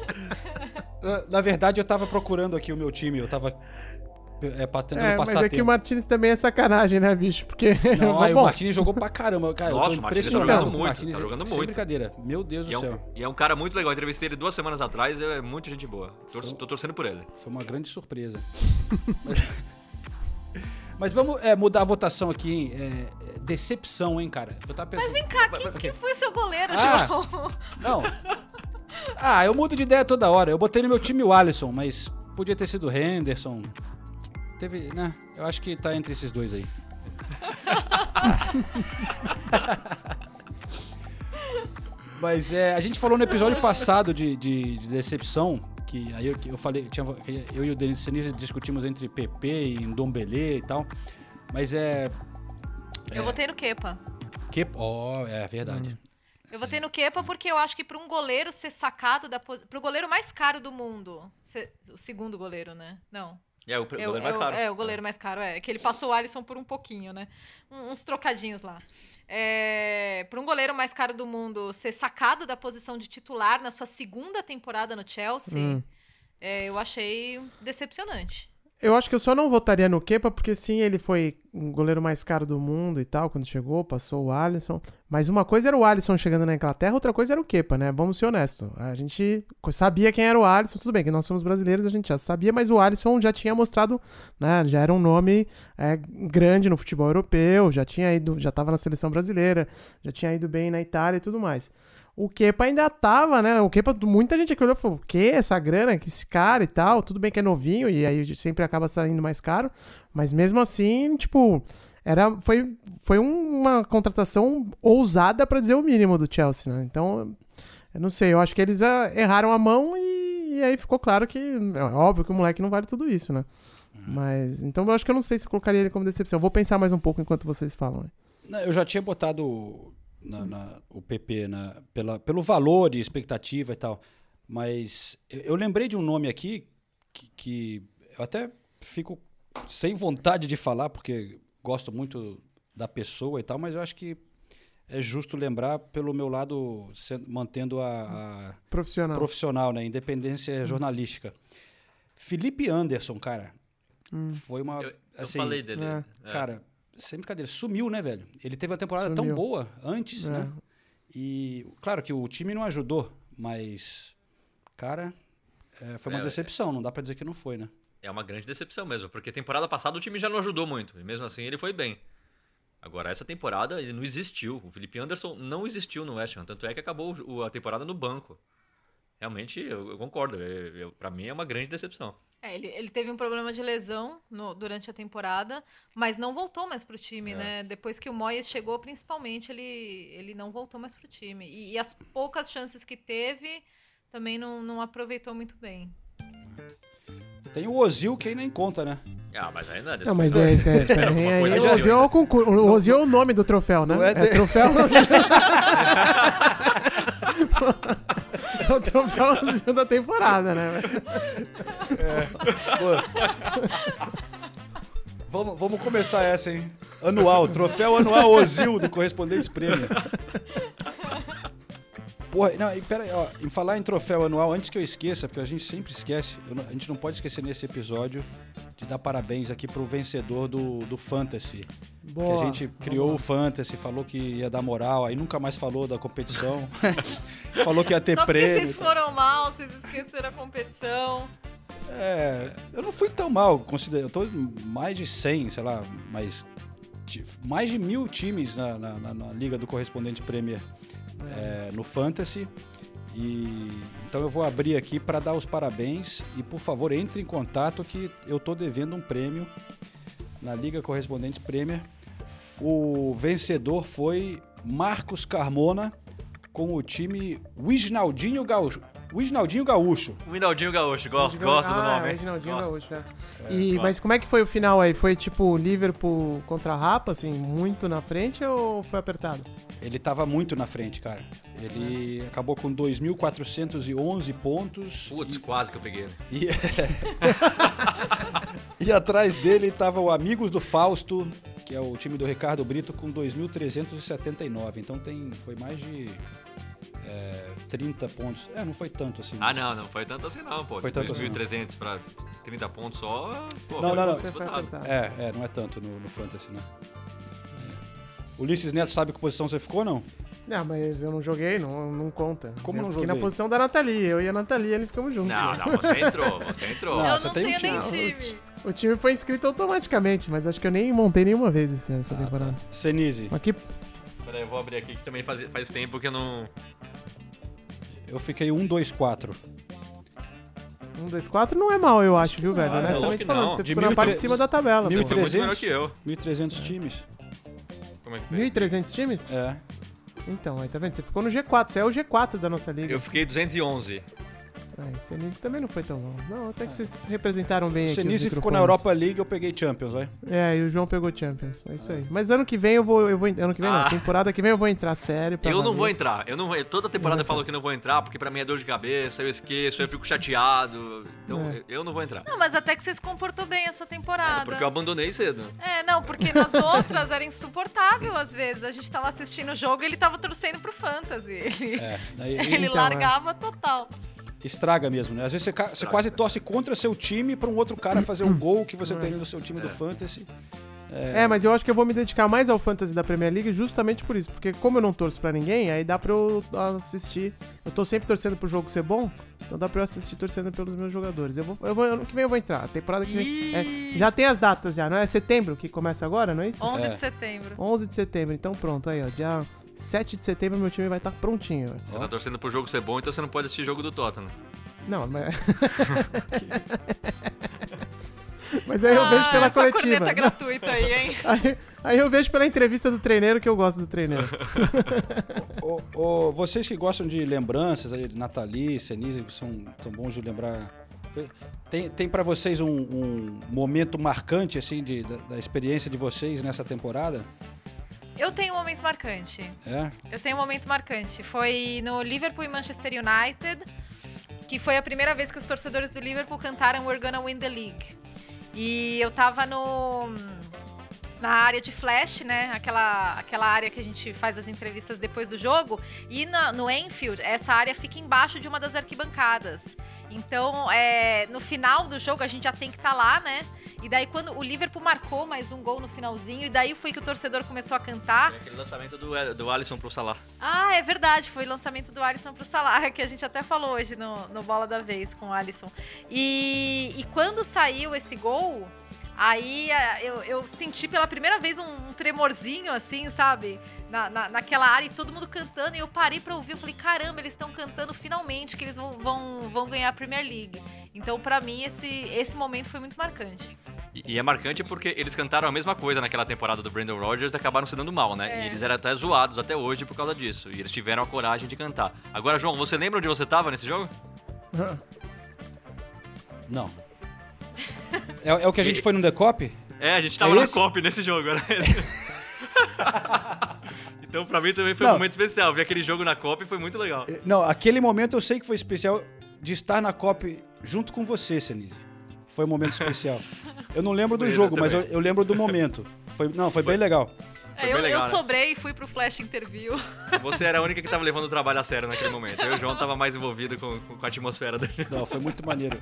Na- Na verdade, eu tava procurando aqui o meu time, eu tava é, tentando É, mas passar é que o. Martinez também é sacanagem, né, bicho? Porque. Não, aí o Bom, Martins jogou pra caramba, cara. Nossa, eu o tô Martinez tá impressionado jogando com o muito, Martins. tá jogando Sem muito. brincadeira. Meu Deus E do é, céu. um, e é um cara muito legal. Eu entrevistei ele duas semanas atrás, é muito gente boa. Tor- tô torcendo por ele. Foi uma grande surpresa. mas, mas vamos é, mudar a votação aqui, hein? É, é, decepção, hein, cara? Eu tava pensando... Vem cá, quem, quem foi o seu goleiro, Ah. João? Não. Ah, eu mudo de ideia toda hora. Eu botei no meu time o Alisson, mas podia ter sido o Henderson. Teve, né? Eu acho que tá entre esses dois aí. Mas é, a gente falou no episódio passado de, de- de decepção, que aí eu, que eu falei, tinha, eu e o Denis Sinise discutimos entre PP e Ndombele e tal. Mas é. Eu votei no Kepa. Que, ó, é verdade. Eu votei no Kepa porque eu acho que para um goleiro ser sacado da posição. Para o goleiro mais caro do mundo. ser- o segundo goleiro, né? Não. É o, É, goleiro mais é, caro. É, o goleiro mais caro, é. Que ele passou o Alisson por um pouquinho, né? Um- uns trocadinhos lá. É, para um goleiro mais caro do mundo ser sacado da posição de titular na sua segunda temporada no Chelsea, Hum. é, eu achei decepcionante. Eu acho que eu só não votaria no Kepa, porque sim, ele foi um goleiro mais caro do mundo e tal, quando chegou, passou o Alisson. Mas uma coisa era o Alisson chegando na Inglaterra, outra coisa era o Kepa, né? Vamos ser honestos. A gente sabia quem era o Alisson, tudo bem, que nós somos brasileiros, a gente já sabia, mas o Alisson já tinha mostrado, né? Já era um nome é, grande no futebol europeu, já tinha ido, já tava na seleção brasileira, já tinha ido bem na Itália e tudo mais. O Kepa ainda tava, né? O Kepa, muita gente aqui olhou e falou: o que? Essa grana? Que esse cara e tal? Tudo bem que é novinho e aí sempre acaba saindo mais caro. Mas mesmo assim, tipo, era, foi, foi uma contratação ousada pra dizer o mínimo do Chelsea, né? Então, eu não sei, eu acho que eles ah, erraram a mão e, e aí ficou claro que é óbvio que o moleque não vale tudo isso, né? Mas, então eu acho que eu não sei se eu colocaria ele como decepção. Vou pensar mais um pouco enquanto vocês falam. Eu já tinha botado na- na- o PP na- pela, pelo valor e expectativa e tal. Mas eu, eu lembrei de um nome aqui que, que eu até fico sem vontade de falar, porque gosto muito da pessoa e tal, mas eu acho que é justo lembrar pelo meu lado, sendo- mantendo a, a Profissional. profissional, né? Independência jornalística. Felipe Anderson, cara, Hum. foi uma. Eu, eu assim, falei dele. é. É. Cara, sem brincadeira, sumiu, né, velho? Ele teve uma temporada tão Sumiu. boa antes, É. né? E, claro que o time não ajudou, mas, cara, é, foi uma É, decepção, não dá pra dizer que não foi, né? É uma grande decepção mesmo, porque temporada passada o time já não ajudou muito, e mesmo assim ele foi bem. Agora, essa temporada ele não existiu. O Felipe Anderson não existiu no West Ham, tanto é que acabou a temporada no banco. Realmente eu, eu concordo. Eu, pra mim é uma grande decepção. É, ele, ele teve um problema de lesão no- durante a temporada, mas não voltou mais pro time, É. né? Depois que o Moyes chegou, principalmente, ele, ele não voltou mais pro time. E, e as poucas chances que teve, também não, não aproveitou muito bem. Tem o Ozil que aí nem conta, né? Ah, mas ainda é Não, mas é, é, alguma aí coisa o Ozil é o concurso. O Ozil é o nome do troféu, né? Não é É, de- troféu. é o troféu Ozil da temporada, né? Vamos, vamos começar essa, hein? Anual, troféu anual Ozil do Correspondentes Prêmio. Porra, não, e pera aí, ó, em falar em troféu anual, antes que eu esqueça, porque a gente sempre esquece, não- a gente não pode esquecer nesse episódio de dar parabéns aqui pro vencedor do, do Fantasy. Boa, que a gente criou o Fantasy, falou que ia dar moral, aí nunca mais falou da competição. falou que ia ter Só porque prêmio. vocês foram mal, vocês esqueceram a competição. É, eu não fui tão mal, considero, eu tô em mais de 100, sei lá, mas mais de mil times na, na- na- na Liga do Correspondente Premier é, no Fantasy. E então eu vou abrir aqui para dar os parabéns e por favor entre em contato que eu tô devendo um prêmio na Liga Correspondente Premier. O vencedor foi Marcos Carmona com o time Wisnaldinho Gaúcho. Wisnaldinho Gaúcho. O Rinaldinho Gaúcho, gosto, Reginald- gosto do ah, nome. hein? Reginaldinho Gosto. Gaúcho, é. É, E, gosto. mas como é que foi o final aí? Foi tipo Liverpool contra a Rapa, assim, muito na frente ou foi apertado? Ele tava muito na frente, cara. Ele acabou com 2.411 pontos. Putz, quase que eu peguei. E, e atrás dele tava o Amigos do Fausto, que é o time do Ricardo Brito, com 2.379. Então tem, foi mais de é, 30 pontos. É, não foi tanto assim. Ah, não, não foi tanto assim não, pô. Foi tanto assim, não. 2.300 pra 30 pontos só. Pô, Não, foi não, não. É, é, não é tanto no, no Fantasy, né? Ulisses Neto sabe que posição você ficou, não? Não, mas eu não joguei, não, não conta. Como eu não fiquei na joguei? posição da Nathalie. Eu e a Nathalie, ele ficamos juntos. Não, não, você entrou, você entrou. Não, eu você não tem um tenho nem time. time. O time foi inscrito automaticamente, mas acho que eu nem montei nenhuma vez esse, essa temporada. Senise, Mas que Peraí, eu vou abrir aqui que também faz, faz tempo que eu não. eu fiquei 1, 2, 4. 1, 2, 4 não é mal, eu acho, viu, velho? é, Honestamente falando, não. você ficou na parte de 1.300 cima da tabela. Você pô. foi muito melhor que eu. 1.300 times. Como é que foi? 1.300 times? É. Então, aí tá vendo? Você ficou no G4, você é o G4 da nossa liga. Eu fiquei 211. Ai, Senise também não foi tão mal. Não, até que vocês representaram bem aqui. Senise ficou na. Europa League, eu peguei Champions, vai. É, e o João pegou Champions. É isso aí. Mas ano que vem eu vou. Eu vou ano que vem Ah. não. Temporada que vem eu vou entrar sério. Eu não vou entrar. Eu não vou, toda temporada eu falo que não vou entrar, porque pra mim é dor de cabeça, eu esqueço, eu fico chateado. Então É. eu não vou entrar. Não, mas até que você se comportou bem essa temporada. Porque eu abandonei cedo. É, não, porque nas outras era insuportável às vezes. A gente tava assistindo o jogo e ele tava torcendo pro Fantasy. Ele, É. Aí, ele Então, largava total. Estraga mesmo, né? Às vezes você, você quase torce contra seu time pra um outro cara fazer um gol que você tem no seu time do Fantasy. É, mas eu acho que eu vou me dedicar mais ao Fantasy da Premier League justamente por isso. Porque como eu não torço pra ninguém, aí dá pra eu assistir. Eu tô sempre torcendo pro jogo ser bom, então dá pra eu assistir torcendo pelos meus jogadores. Eu vou, eu vou, ano que vem eu vou entrar. A temporada que vem. é, já tem as datas já, não é? Setembro que começa agora, não é isso? 11 É. de setembro. 11 de setembro, então pronto, aí ó. Dia 7 de setembro meu time vai estar prontinho. ó. Você tá torcendo pro jogo ser bom, então você não pode assistir jogo do Tottenham. Não, mas. mas aí eu vejo Ah, pela essa coletiva. corneta gratuita aí, hein? Aí, aí eu vejo pela entrevista do treineiro que eu gosto do treineiro. Ô, ô, vocês que gostam de lembranças, aí, Nathalie, Senise, que são, são bons de lembrar. Tem, tem para vocês um, um momento marcante assim de, da, da experiência de vocês nessa temporada? Eu tenho um momento marcante. É? Eu tenho um momento marcante. Foi no Liverpool e Manchester United, que foi a primeira vez que os torcedores do Liverpool cantaram We're Gonna Win the League. E eu tava no na área de flash, né? Aquela, aquela área que a gente faz as entrevistas depois do jogo. E na- no Enfield, essa área fica embaixo de uma das arquibancadas. Então, é, no final do jogo, a gente já tem que estar lá, né? E daí, quando o Liverpool marcou mais um gol no finalzinho, e daí foi que o torcedor começou a cantar. Tem aquele lançamento do, do Alisson pro Salah. Ah, é verdade, foi o lançamento do Alisson pro Salah, que a gente até falou hoje no, no Bola da Vez com o Alisson. E, e quando saiu esse gol, Aí a- eu, eu senti pela primeira vez um, um tremorzinho, assim, sabe? Na, na- naquela área e todo mundo cantando. E eu parei pra ouvir. Eu falei, caramba, eles estão cantando finalmente que eles vão, vão, vão ganhar a Premier League. Então, pra mim, esse, esse momento foi muito marcante. E, e é marcante porque eles cantaram a mesma coisa naquela temporada do Brandon Rogers e acabaram se dando mal, né? É. E eles eram até zoados até hoje por causa disso. E eles tiveram a coragem de cantar. Agora, João, você lembra onde você tava nesse jogo? Não. É, é o que a gente foi no Decop? É, a gente tava É na? COP nesse jogo, era esse. então, pra mim também foi um Não. momento especial. Ver aquele jogo na COP foi muito legal. Não, aquele momento eu sei que foi especial de estar na COP junto com você, Senise. Foi um momento especial. Eu não lembro do Foi, eu jogo, mas eu, também. eu lembro do momento. Foi, não, foi, bem legal. É, Foi eu, bem legal, eu né? sobrei e fui pro Flash Interview. Você era a única que tava levando o trabalho a sério naquele momento. Eu e o João tava mais envolvido com, com- a atmosfera do Não, foi muito maneiro.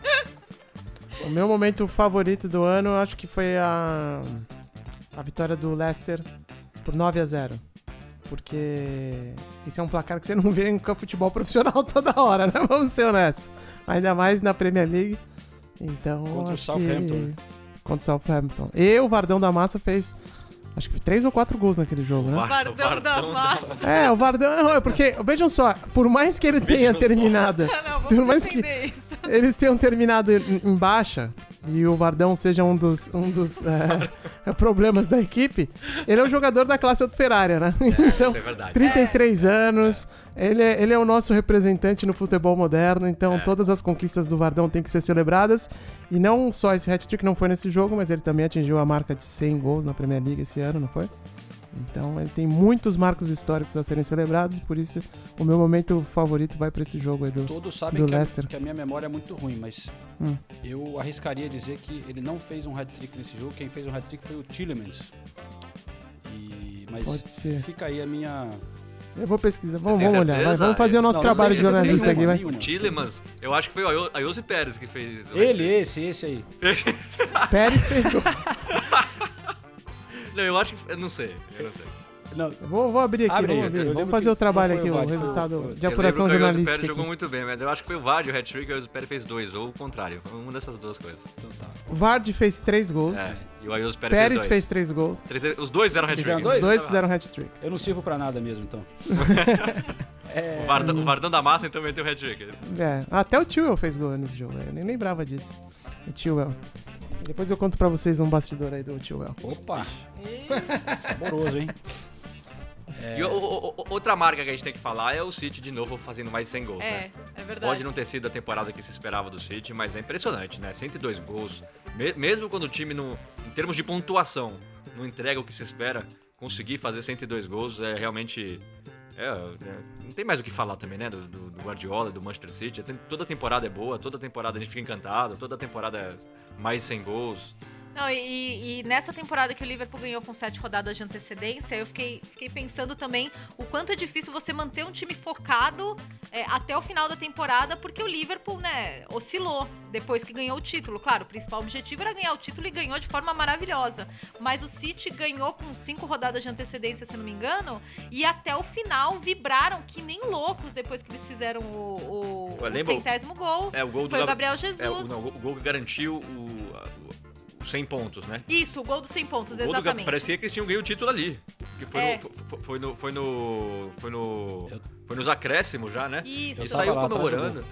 O meu momento favorito do ano, acho que foi a, a vitória do Leicester por 9 a 0 Porque esse é um placar que você não vê em futebol profissional toda hora, né? Vamos ser honestos. Ainda mais na Premier League. Então. Contra o acho Southampton, que- né? Contra o Southampton. E o Vardão da Massa fez. Acho que foi três ou quatro gols naquele jogo, né? Vardão da massa. É, o Vardão. não, é Porque, vejam só, por mais que ele tenha Vejam só. terminado. Não, por mais que isso. Eles tenham terminado em, em baixa e o Vardão seja um dos, um dos é, problemas da equipe, ele é um jogador da classe operária, né? então, isso é verdade. 33 anos, ele é, ele é o nosso representante no futebol moderno, então É. todas as conquistas do Vardão têm que ser celebradas. E não só esse hat-trick não foi nesse jogo, mas ele também atingiu a marca de 100 gols na Premier League esse ano, não foi? Então ele tem muitos marcos históricos a serem celebrados e por isso o meu momento favorito vai pra esse jogo aí do, Todos sabem do que a, Leicester. que a minha memória é muito ruim, mas Hum. eu arriscaria dizer que ele não fez um hat-trick nesse jogo. Quem fez um hat-trick foi o Tillemans. E, mas Pode ser. fica aí a minha... Eu vou pesquisar, vamos, vamos olhar, vai, vamos fazer o nosso Não, não trabalho de jornalista aqui, nenhuma, vai. nenhuma. O Tillemans, eu acho que foi o Ayoze Pérez que fez. Ele, esse, esse aí. Pérez fez gol. Não, eu acho que. Eu não sei. Eu não sei. Não, Eu Vou, vou abrir aqui, Abre vamos, abrir. vamos fazer o trabalho foi aqui, o o foi o- resultado foi o- de apuração que o jornalística Pérez jogou muito bem, mas eu acho que foi o Vard o hat-trick e o Pérez fez dois, ou o contrário. Uma dessas duas coisas. então tá. O Vard fez três gols, É, e o Ayoze Pérez, Pérez fez dois. fez três gols, Três- Os dois eram hat-trick. Fizeram os dois? dois fizeram hat-trick. Eu não sirvo pra nada mesmo, então. O Vardão, o Vardão da Massa então meteu hat-trick. É, até o Tewell fez gol nesse jogo, eu nem lembrava disso. O Tewell. Depois eu conto pra vocês um bastidor aí do Tewell. Opa! Saboroso, hein? E o- o- o- outra marca que a gente tem que falar é o City de novo fazendo mais de 100 gols, né? É, é verdade. Pode não ter sido a temporada que se esperava do City, mas é impressionante, né? 102 gols. Me- mesmo quando o time, no, em termos de pontuação, não entrega o que se espera, conseguir fazer 102 gols é realmente. É, é, não tem mais o que falar também, né? Do, do- do Guardiola, do Manchester City. Tem- toda temporada é boa, toda temporada a gente fica encantado, toda temporada é mais 100 gols. Não, e, e nessa temporada que o Liverpool ganhou com sete rodadas de antecedência, eu fiquei, fiquei pensando também o quanto é difícil você manter um time focado é, até o final da temporada, porque o Liverpool, né, oscilou depois que ganhou o título. Claro, o principal objetivo era ganhar o título e ganhou de forma maravilhosa. Mas o City ganhou com cinco rodadas de antecedência, se não me engano, e até o final vibraram que nem loucos depois que eles fizeram o, o, o centésimo gol. É, o gol do Foi o Gab- Gabriel É, o, Jesus. não, o gol que garantiu o, o 100 pontos, né? Isso, o gol dos 100 pontos, gol do exatamente. Parecia que eles tinham ganho o título ali. Que foi, É. no, foi, foi no. Foi no. Foi no. Foi nos acréscimos já, né? Isso. E saiu do comemorando.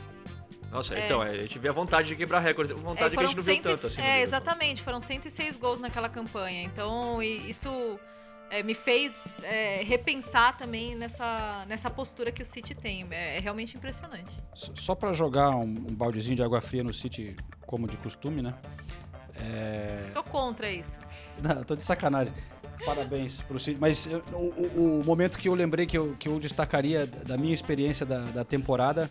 Nossa, É. então, é, a gente vê a vontade de quebrar recordes. A É, vontade que a gente não viu 100 tanto assim. É, exatamente, foram 106 gols naquela campanha. Então, isso é, me fez é, repensar também nessa, nessa postura que o City tem. É, é realmente impressionante. Só pra jogar um, um baldezinho de água fria no City, como de costume, né? É... Sou contra isso. Não, tô de sacanagem. Parabéns pro City. Mas eu- o, o- momento que eu lembrei que eu, que eu destacaria da minha experiência da, da temporada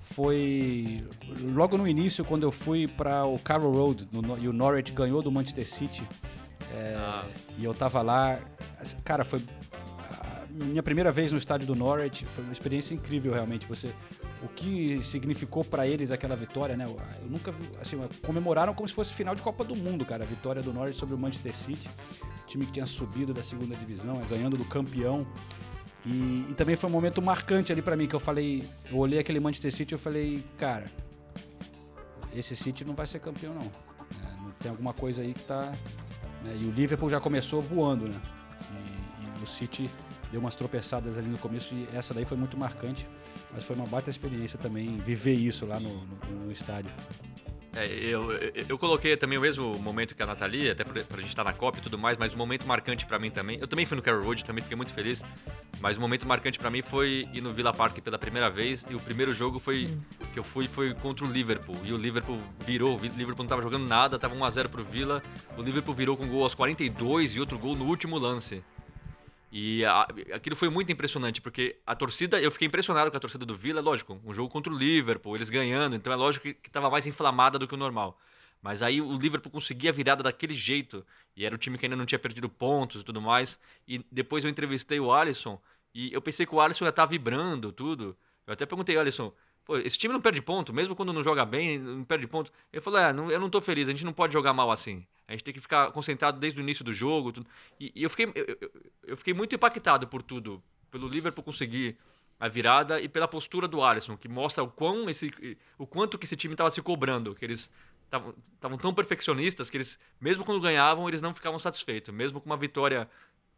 foi logo no início, quando eu fui para o Carroll Road no e o Norwich ganhou do Manchester City. É, Ah. E eu tava lá. assim, Cara, foi minha primeira vez no estádio do Norwich. Foi uma experiência incrível, realmente. Você, o que significou para eles aquela vitória, né? Eu nunca. Assim, comemoraram como se fosse final de Copa do Mundo, cara. A vitória do Norwich sobre o Manchester City. Time que tinha subido da segunda divisão, é, ganhando do campeão. E, e também foi um momento marcante ali para mim, que eu falei. Eu olhei aquele Manchester City e falei, cara, esse City não vai ser campeão, não. É, não tem alguma coisa aí que tá. né? E o Liverpool já começou voando, né? E, e o City deu umas tropeçadas ali no começo e essa daí foi muito marcante. Mas foi uma baita experiência também viver isso lá no, no- no estádio. É, eu, eu, coloquei também o mesmo momento que a Nathalie, até pra, pra gente estar na Copa e tudo mais, mas um momento marcante pra mim também. Eu também fui no Carroll Road, também fiquei muito feliz. Mas o momento marcante pra mim foi ir no Villa Park pela primeira vez. E o primeiro jogo foi que eu fui foi contra o Liverpool. E o Liverpool virou. O Liverpool não tava jogando nada, tava 1x0 pro Villa. O Liverpool virou com gol aos 42 e outro gol no último lance. E a- aquilo foi muito impressionante, porque a torcida, eu fiquei impressionado com a torcida do Villa, lógico, um jogo contra o Liverpool, eles ganhando, então é lógico que, que tava mais inflamada do que o normal. Mas aí o Liverpool conseguia a virada daquele jeito, e era o time que ainda não tinha perdido pontos e tudo mais. E depois eu entrevistei o Alisson, e eu pensei que o Alisson ia estar vibrando tudo. Eu até perguntei, Alisson, pô, esse time não perde ponto, mesmo quando não joga bem, não perde ponto. Ele falou, é, não- eu não tô feliz, a gente não pode jogar mal assim. A gente tem que ficar concentrado desde o início do jogo. tudo. E, e eu, fiquei, eu, eu- fiquei muito impactado por tudo. Pelo Liverpool conseguir a virada e pela postura do Alisson, que mostra o, quão esse, o quanto que esse time estava se cobrando, que eles estavam tão perfeccionistas que eles, mesmo quando ganhavam, eles não ficavam satisfeitos. Mesmo com uma vitória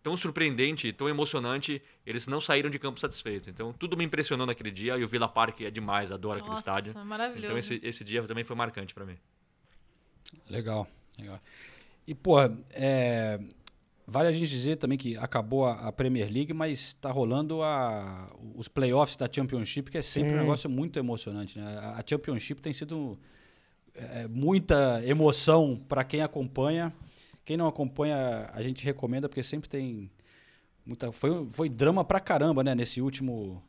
tão surpreendente, tão emocionante, eles não saíram de campo satisfeitos. Então, tudo me impressionou naquele dia e o Villa Park é demais, adoro aquele Nossa, estádio. maravilhoso. Então, esse, esse dia também foi marcante para mim. Legal, legal. E, pô, é, vale a gente dizer também que acabou a, a Premier League, mas tá rolando a, os playoffs da Championship, que é sempre Sim. um negócio muito emocionante, né? A, a Championship tem sido é, muita emoção para quem acompanha. Quem não acompanha, a gente recomenda, porque sempre tem muita. Foi, foi drama pra caramba, né? Nesse último.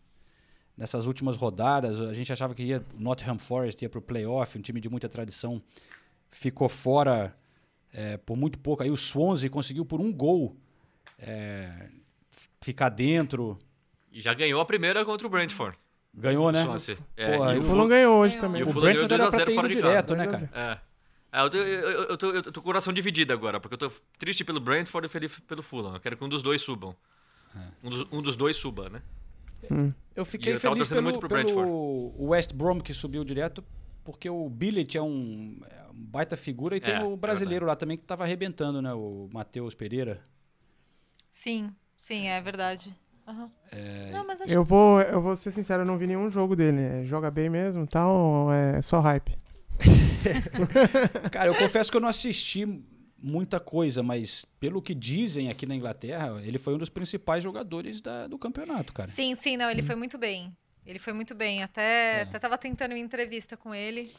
Nessas últimas rodadas, a gente achava que ia o Nottingham Forest ia pro playoff, um time de muita tradição, ficou fora é, por muito pouco. Aí o Swansea conseguiu por um gol é, ficar dentro. E já ganhou a primeira contra o Brentford. Ganhou, né? Swansea. É, Pô, e e O Fulham ganhou hoje também. E o O Brentford ganhou era pra 2x0 ter fora ido direto, casa. né, cara? É. É, eu, tô, eu, eu, tô, eu tô com o coração dividido agora, porque eu tô triste pelo Brentford e feliz pelo Fulham. Eu quero que um dos dois subam. Um, dos, um dos dois suba, né? Eu E fiquei eu feliz torcendo pelo, muito pro Brentford. pelo West Brom que subiu direto, porque o Billet é um, é um baita figura e tem É, o brasileiro lá também que tava arrebentando, né? O Matheus Pereira. Sim, sim, é verdade. É, Não, mas acho Eu vou, eu vou ser sincero, eu não vi nenhum jogo dele. né? Joga bem mesmo e tal, ou é só hype. Cara, eu confesso que eu não assisti muita coisa, mas pelo que dizem aqui na Inglaterra, ele foi um dos principais jogadores da- do campeonato, cara. Sim, sim, não, ele foi muito bem. Ele foi muito bem. Até, até tava tentando uma entrevista com ele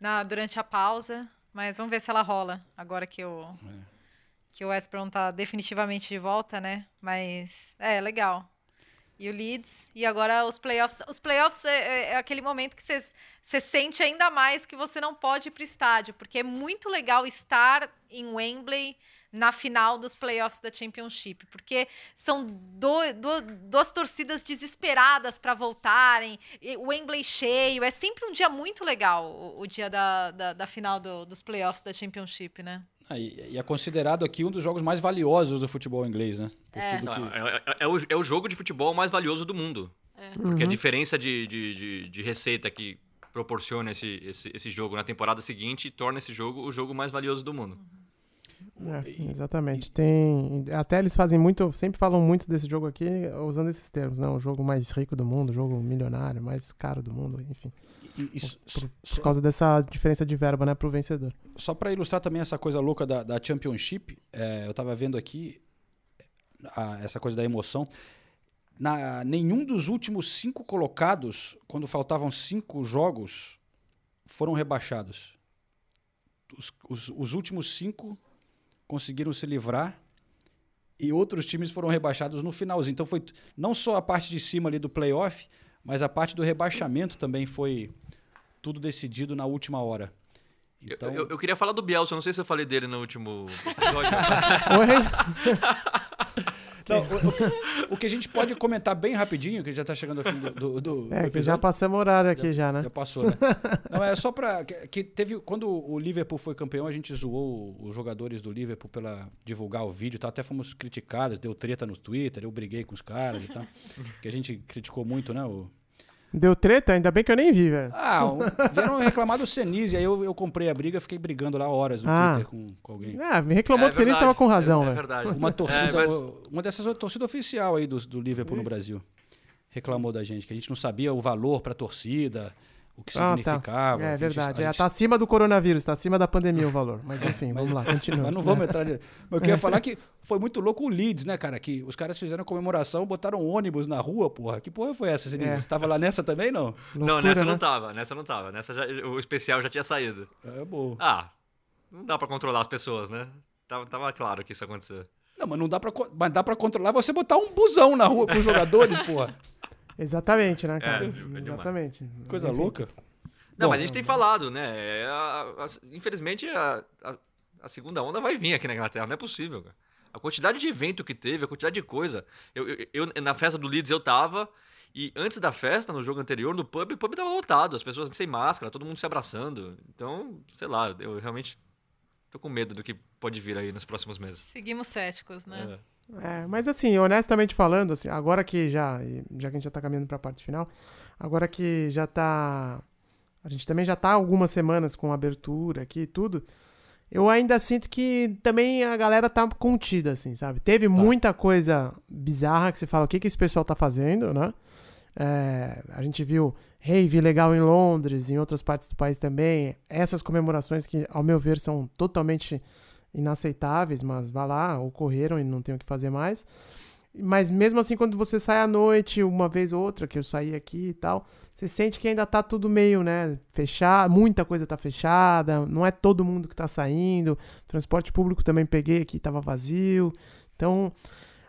na, durante a pausa, mas vamos ver se ela rola agora que o, que o West Brom tá definitivamente de volta, né? Mas é legal. E o Leeds, e agora os playoffs. Os playoffs é, é- é aquele momento que você sente ainda mais que você não pode ir pro estádio, porque é muito legal estar em Wembley na final dos playoffs da Championship, porque são do- do- duas torcidas desesperadas para voltarem, e o Wembley cheio, é sempre um dia muito legal, o, o dia da, da, da final do- dos playoffs da Championship, né? Ah, e, e é considerado aqui um dos jogos mais valiosos do futebol inglês, né? Por É. que- É, é- é o, é o jogo de futebol mais valioso do mundo. É. Porque a Uhum. diferença de, de, de, de receita que proporciona esse, esse, esse jogo na temporada seguinte torna esse jogo o jogo mais valioso do mundo. É, exatamente. Tem. Até eles fazem muito. Sempre falam muito desse jogo aqui usando esses termos, né? O jogo mais rico do mundo, o jogo milionário, mais caro do mundo, enfim. e- e Por, por causa dessa diferença de verba, né, pro vencedor. Só para ilustrar também essa coisa louca da, da Championship, é, eu tava vendo aqui a- essa coisa da emoção. Na, nenhum dos últimos cinco colocados, quando faltavam cinco jogos, foram rebaixados. Os, os- os últimos cinco conseguiram se livrar e outros times foram rebaixados no finalzinho. Então foi não só a parte de cima ali do playoff, mas a parte do rebaixamento também foi tudo decidido na última hora. Eu- Então, Eu, eu queria falar do Bielsa, eu não sei se eu falei dele no último episódio. Não, o, o que, o que a gente pode comentar bem rapidinho, que já tá chegando ao fim do, do, do É, que episódio. já passamos o horário aqui já, né? Já passou, né? Não, é só pra. Que, que teve. Quando o Liverpool foi campeão, a gente zoou os jogadores do Liverpool pela divulgar o vídeo e tal. Até fomos criticados, deu treta no Twitter, eu briguei com os caras e tal. que a gente criticou muito, né? O, Deu treta? Ainda bem que eu nem vi, velho. Ah, um, vieram reclamar do Senise, aí eu, eu comprei a briga, fiquei brigando lá horas no Ah. Twitter com, com alguém. Ah, me reclamou É do Senise, tava com razão, é, é velho. verdade. Uma torcida, É, mas- uma dessas torcida oficial aí do, do Liverpool no Brasil reclamou da gente, que a gente não sabia o valor pra torcida, o que Ah, significava. É que a gente- verdade. a É, gente- tá acima do coronavírus, tá acima da pandemia o valor. Mas enfim, vamos lá, continua. Mas não vamos entrar nisso. Mas eu queria falar que foi muito louco o Leeds, né, cara? Que os caras fizeram comemoração, botaram um ônibus na rua, porra. Que porra foi essa? É. Você tava lá nessa também, não? não, Loucura, nessa né? não tava, nessa não tava. Nessa já- o especial já tinha saído. É bom. Ah, não dá pra controlar as pessoas, né? Tava, tava claro que isso ia acontecer. Não, mas não dá pra, mas dá pra controlar você botar um busão na rua com os jogadores, porra. Exatamente, né, cara? é demais. Exatamente. Coisa louca. Não, Bom, mas a gente tem falado, né? É, a- a- infelizmente, a, a- a segunda onda vai vir aqui na Inglaterra, não é possível, cara. A quantidade de evento que teve, a quantidade de coisa. Eu, eu- eu- na festa do Leeds eu tava, e antes da festa, no jogo anterior, no pub, o pub tava lotado, as pessoas sem máscara, todo mundo se abraçando. Então, sei lá, eu realmente tô com medo do que pode vir aí nos próximos meses. Seguimos céticos, né? É. É, mas assim, honestamente falando, assim, agora que já, já que a gente já tá caminhando pra parte final, agora que já tá, a gente também já tá algumas semanas com abertura aqui e tudo, eu ainda sinto que também a galera tá contida, assim, sabe? Teve muita coisa bizarra que você fala, o que que esse pessoal tá fazendo, né? É, a gente viu rave legal em Londres, em outras partes do país também. Essas comemorações que, ao meu ver, são totalmente inaceitáveis, mas vá lá, ocorreram e não tem o que fazer mais. Mas mesmo assim, quando você sai à noite, uma vez ou outra, que eu saí aqui e tal, você sente que ainda tá tudo meio, né, fechado, muita coisa tá fechada, não é todo mundo que tá saindo. Transporte público também peguei aqui, tava vazio. Então,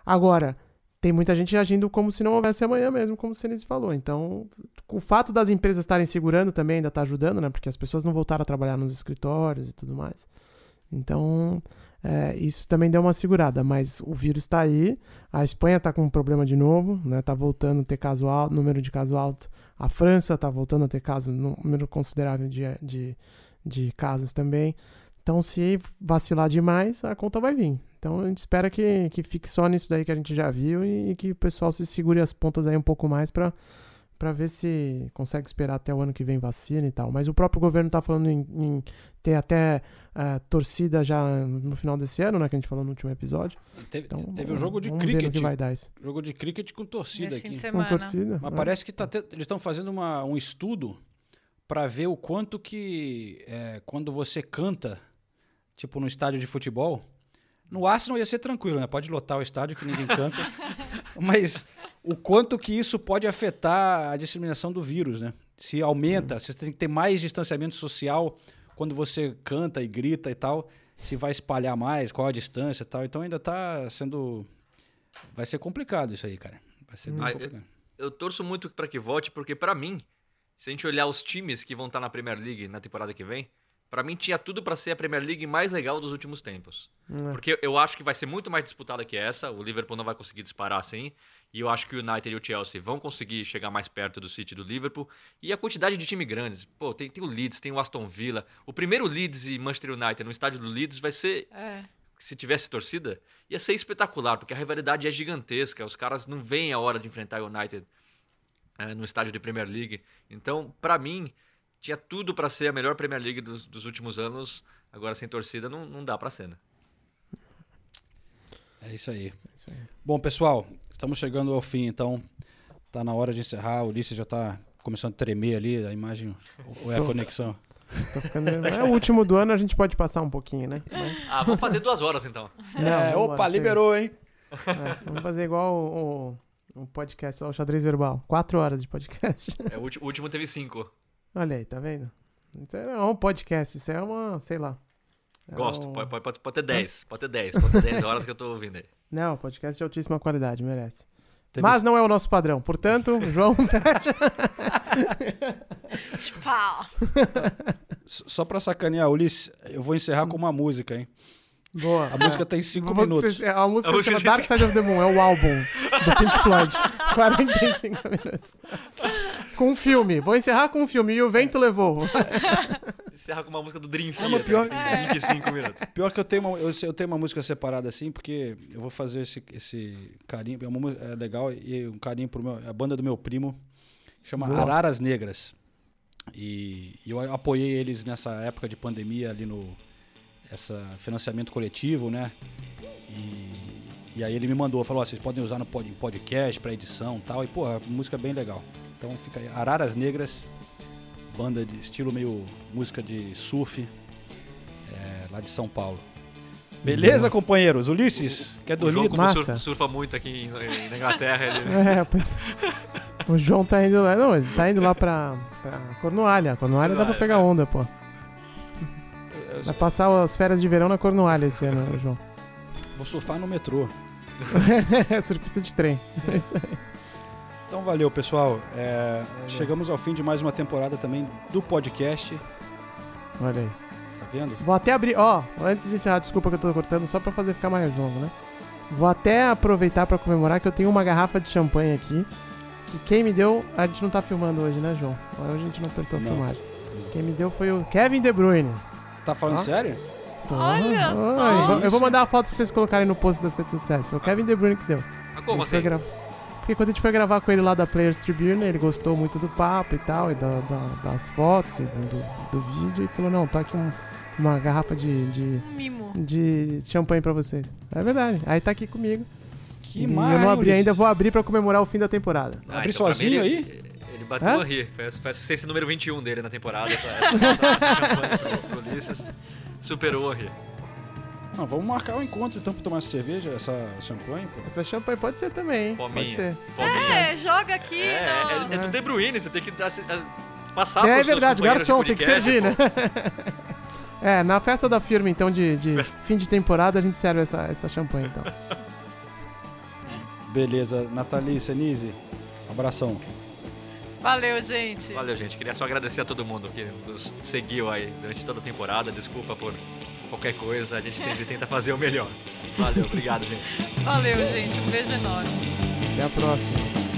agora, tem muita gente agindo como se não houvesse amanhã mesmo, como o Senise falou. Então, o fato das empresas estarem segurando também ainda tá ajudando, né? Porque as pessoas não voltaram a trabalhar nos escritórios e tudo mais. Então, é, isso também deu uma segurada, mas o vírus está aí. A Espanha está com um problema de novo, né? Tá voltando a ter caso alto, número de caso alto. A França está voltando a ter caso, número considerável de, de, de casos também. Então, se vacilar demais, a conta vai vir. Então, a gente espera que, que fique só nisso daí que a gente já viu e, que o pessoal se segure as pontas aí um pouco mais para para ver se consegue esperar até o ano que vem vacina e tal. Mas o próprio governo tá falando em, em ter até uh, torcida já no final desse ano, né? Que a gente falou no último episódio. Teve, Então, teve um jogo de cricket. que vai dar isso. Jogo de cricket com torcida Nesse aqui. Com torcida. Mas é. parece que tá te- eles estão fazendo uma- um estudo para ver o quanto que é, quando você canta, tipo no estádio de futebol, no Arsenal ia ser tranquilo, né? Pode lotar o estádio que ninguém canta, mas o quanto que isso pode afetar a disseminação do vírus, né? Se aumenta, você tem que ter mais distanciamento social quando você canta e grita e tal, se vai espalhar mais, qual a distância e tal. Então ainda tá sendo vai ser complicado isso aí, cara. Vai ser bem Ah, complicado. Eu torço muito pra que volte, porque pra mim, se a gente olhar os times que vão estar na Premier League na temporada que vem, pra mim tinha tudo pra ser a Premier League mais legal dos últimos tempos. É. Porque eu acho que vai ser muito mais disputada que essa, o Liverpool não vai conseguir disparar assim, e eu acho que o United e o Chelsea vão conseguir chegar mais perto do City e do Liverpool, e a quantidade de time grandes, pô, tem, tem o Leeds, tem o Aston Villa, o primeiro Leeds e Manchester United no estádio do Leeds vai ser É. se tivesse torcida, ia ser espetacular, porque a rivalidade é gigantesca. Os caras não veem a hora de enfrentar o United eh, no estádio de Premier League. Então, pra mim, tinha tudo pra ser a melhor Premier League dos, dos últimos anos. Agora, sem torcida, não, não dá pra ser, né? É isso aí. Bom, pessoal, estamos chegando ao fim, então tá na hora de encerrar. O Ulisses já tá começando a tremer ali, a imagem ou é a conexão? Ficando... É o último do ano, a gente pode passar um pouquinho, né? Mas- Ah, vamos fazer duas horas então. Não, é, opa, chega. liberou, hein? É, vamos fazer igual o, o, o podcast, o xadrez verbal. Quatro horas de podcast. É, o último teve cinco. Olha aí, tá vendo? Então é um podcast, isso é uma, sei lá. É Gosto, um- pode, pode, pode, pode ter 10. Pode ter 10. Pode ter 10 horas que eu tô ouvindo aí. Não, podcast de altíssima qualidade, merece. Mas não é o nosso padrão. Portanto, João. S- Só pra sacanear, Ulisses, eu vou encerrar com uma música, hein? Boa. A música tem cinco Vou- minutos. cê- A música A se chama música- Dark Side of the Moon, é o álbum do Pink Floyd. 45 minutos. Com um filme. Vou encerrar com um filme. E o vento levou. Encerra com uma música do Dream mas Theater. pior- tem 25 minutos. Pior que eu tenho, uma, eu, eu tenho uma música separada assim, porque eu vou fazer esse, esse carinho, é, uma, é legal, e um carinho pro meu, a banda do meu primo, chama Boa. Araras Negras. E, e eu apoiei eles nessa época de pandemia ali no essa financiamento coletivo, né? E, e aí ele me mandou, falou, ó, vocês podem usar no pod- podcast para edição e tal. E, pô, a música é bem legal. Então fica aí, Araras Negras, banda de estilo meio música de surf, é, lá de São Paulo. Beleza, companheiros? Ulisses, quer O dormir? João, como Massa. surfa, surfa muito aqui em- na Inglaterra, ele... É, pois. O João tá indo lá. Não, ele tá indo lá pra, pra Cornualha. Cornualha dá pra Cornualha, pegar é. onda, pô. Vai passar as férias de verão na Cornualha esse ano, João. Vou surfar no metrô. Surfista de trem. É isso aí. Então valeu, pessoal. É, chegamos ao fim de mais uma temporada também do podcast. Olha aí. Tá vendo? Vou até abrir. Ó, antes de encerrar, desculpa que eu tô cortando, só pra fazer ficar mais longo, né? Vou até aproveitar pra comemorar que eu tenho uma garrafa de champanhe aqui. Que quem me deu. A gente não tá filmando hoje, né, João? Hoje a gente não apertou a filmagem. Quem me deu foi o Kevin De Bruyne. Tá falando Ó. sério? Tô- Olha só. Eu vou mandar a foto pra vocês colocarem no post das redes sociais. Foi o Kevin De Bruyne que deu. Ah, como assim? gra- Porque quando a gente foi gravar com ele lá da Players Tribune, ele gostou muito do papo e tal, e da- da- das fotos e do, do- do vídeo, e falou, não, tá aqui um- uma garrafa de, de, mimo. de champanhe pra vocês. É verdade. Aí tá aqui comigo. Que e mais, eu não abri Ulisses? ainda, vou abrir pra comemorar o fim da temporada. Ah, Abrir então mim sozinho ele- aí? Ele bateu Hã? a rir. Foi, foi a assistência número 21 dele na temporada. Pra, pra esse champanhe pro, pro Ulisses. Superou a rir. Não, vamos marcar um encontro então pra tomar essa cerveja, essa champanhe. Pô. Essa champanhe pode ser também, hein? Pode Fominha. ser. Fominha. É, joga aqui. É, é, no- é, do De Bruyne, você tem que dar- passar É seus verdade, garçom, tem que servir, né? É, na festa da firma, então, de, de fim de temporada, a gente serve essa, essa champanhe, então. Beleza, Nathalie, Senise, abração. Valeu, gente. Valeu, gente. Queria só agradecer a todo mundo que nos seguiu aí durante toda a temporada. Desculpa por qualquer coisa, a gente sempre tenta fazer o melhor. Valeu, obrigado, gente. Valeu, gente. Um beijo enorme. Até a próxima.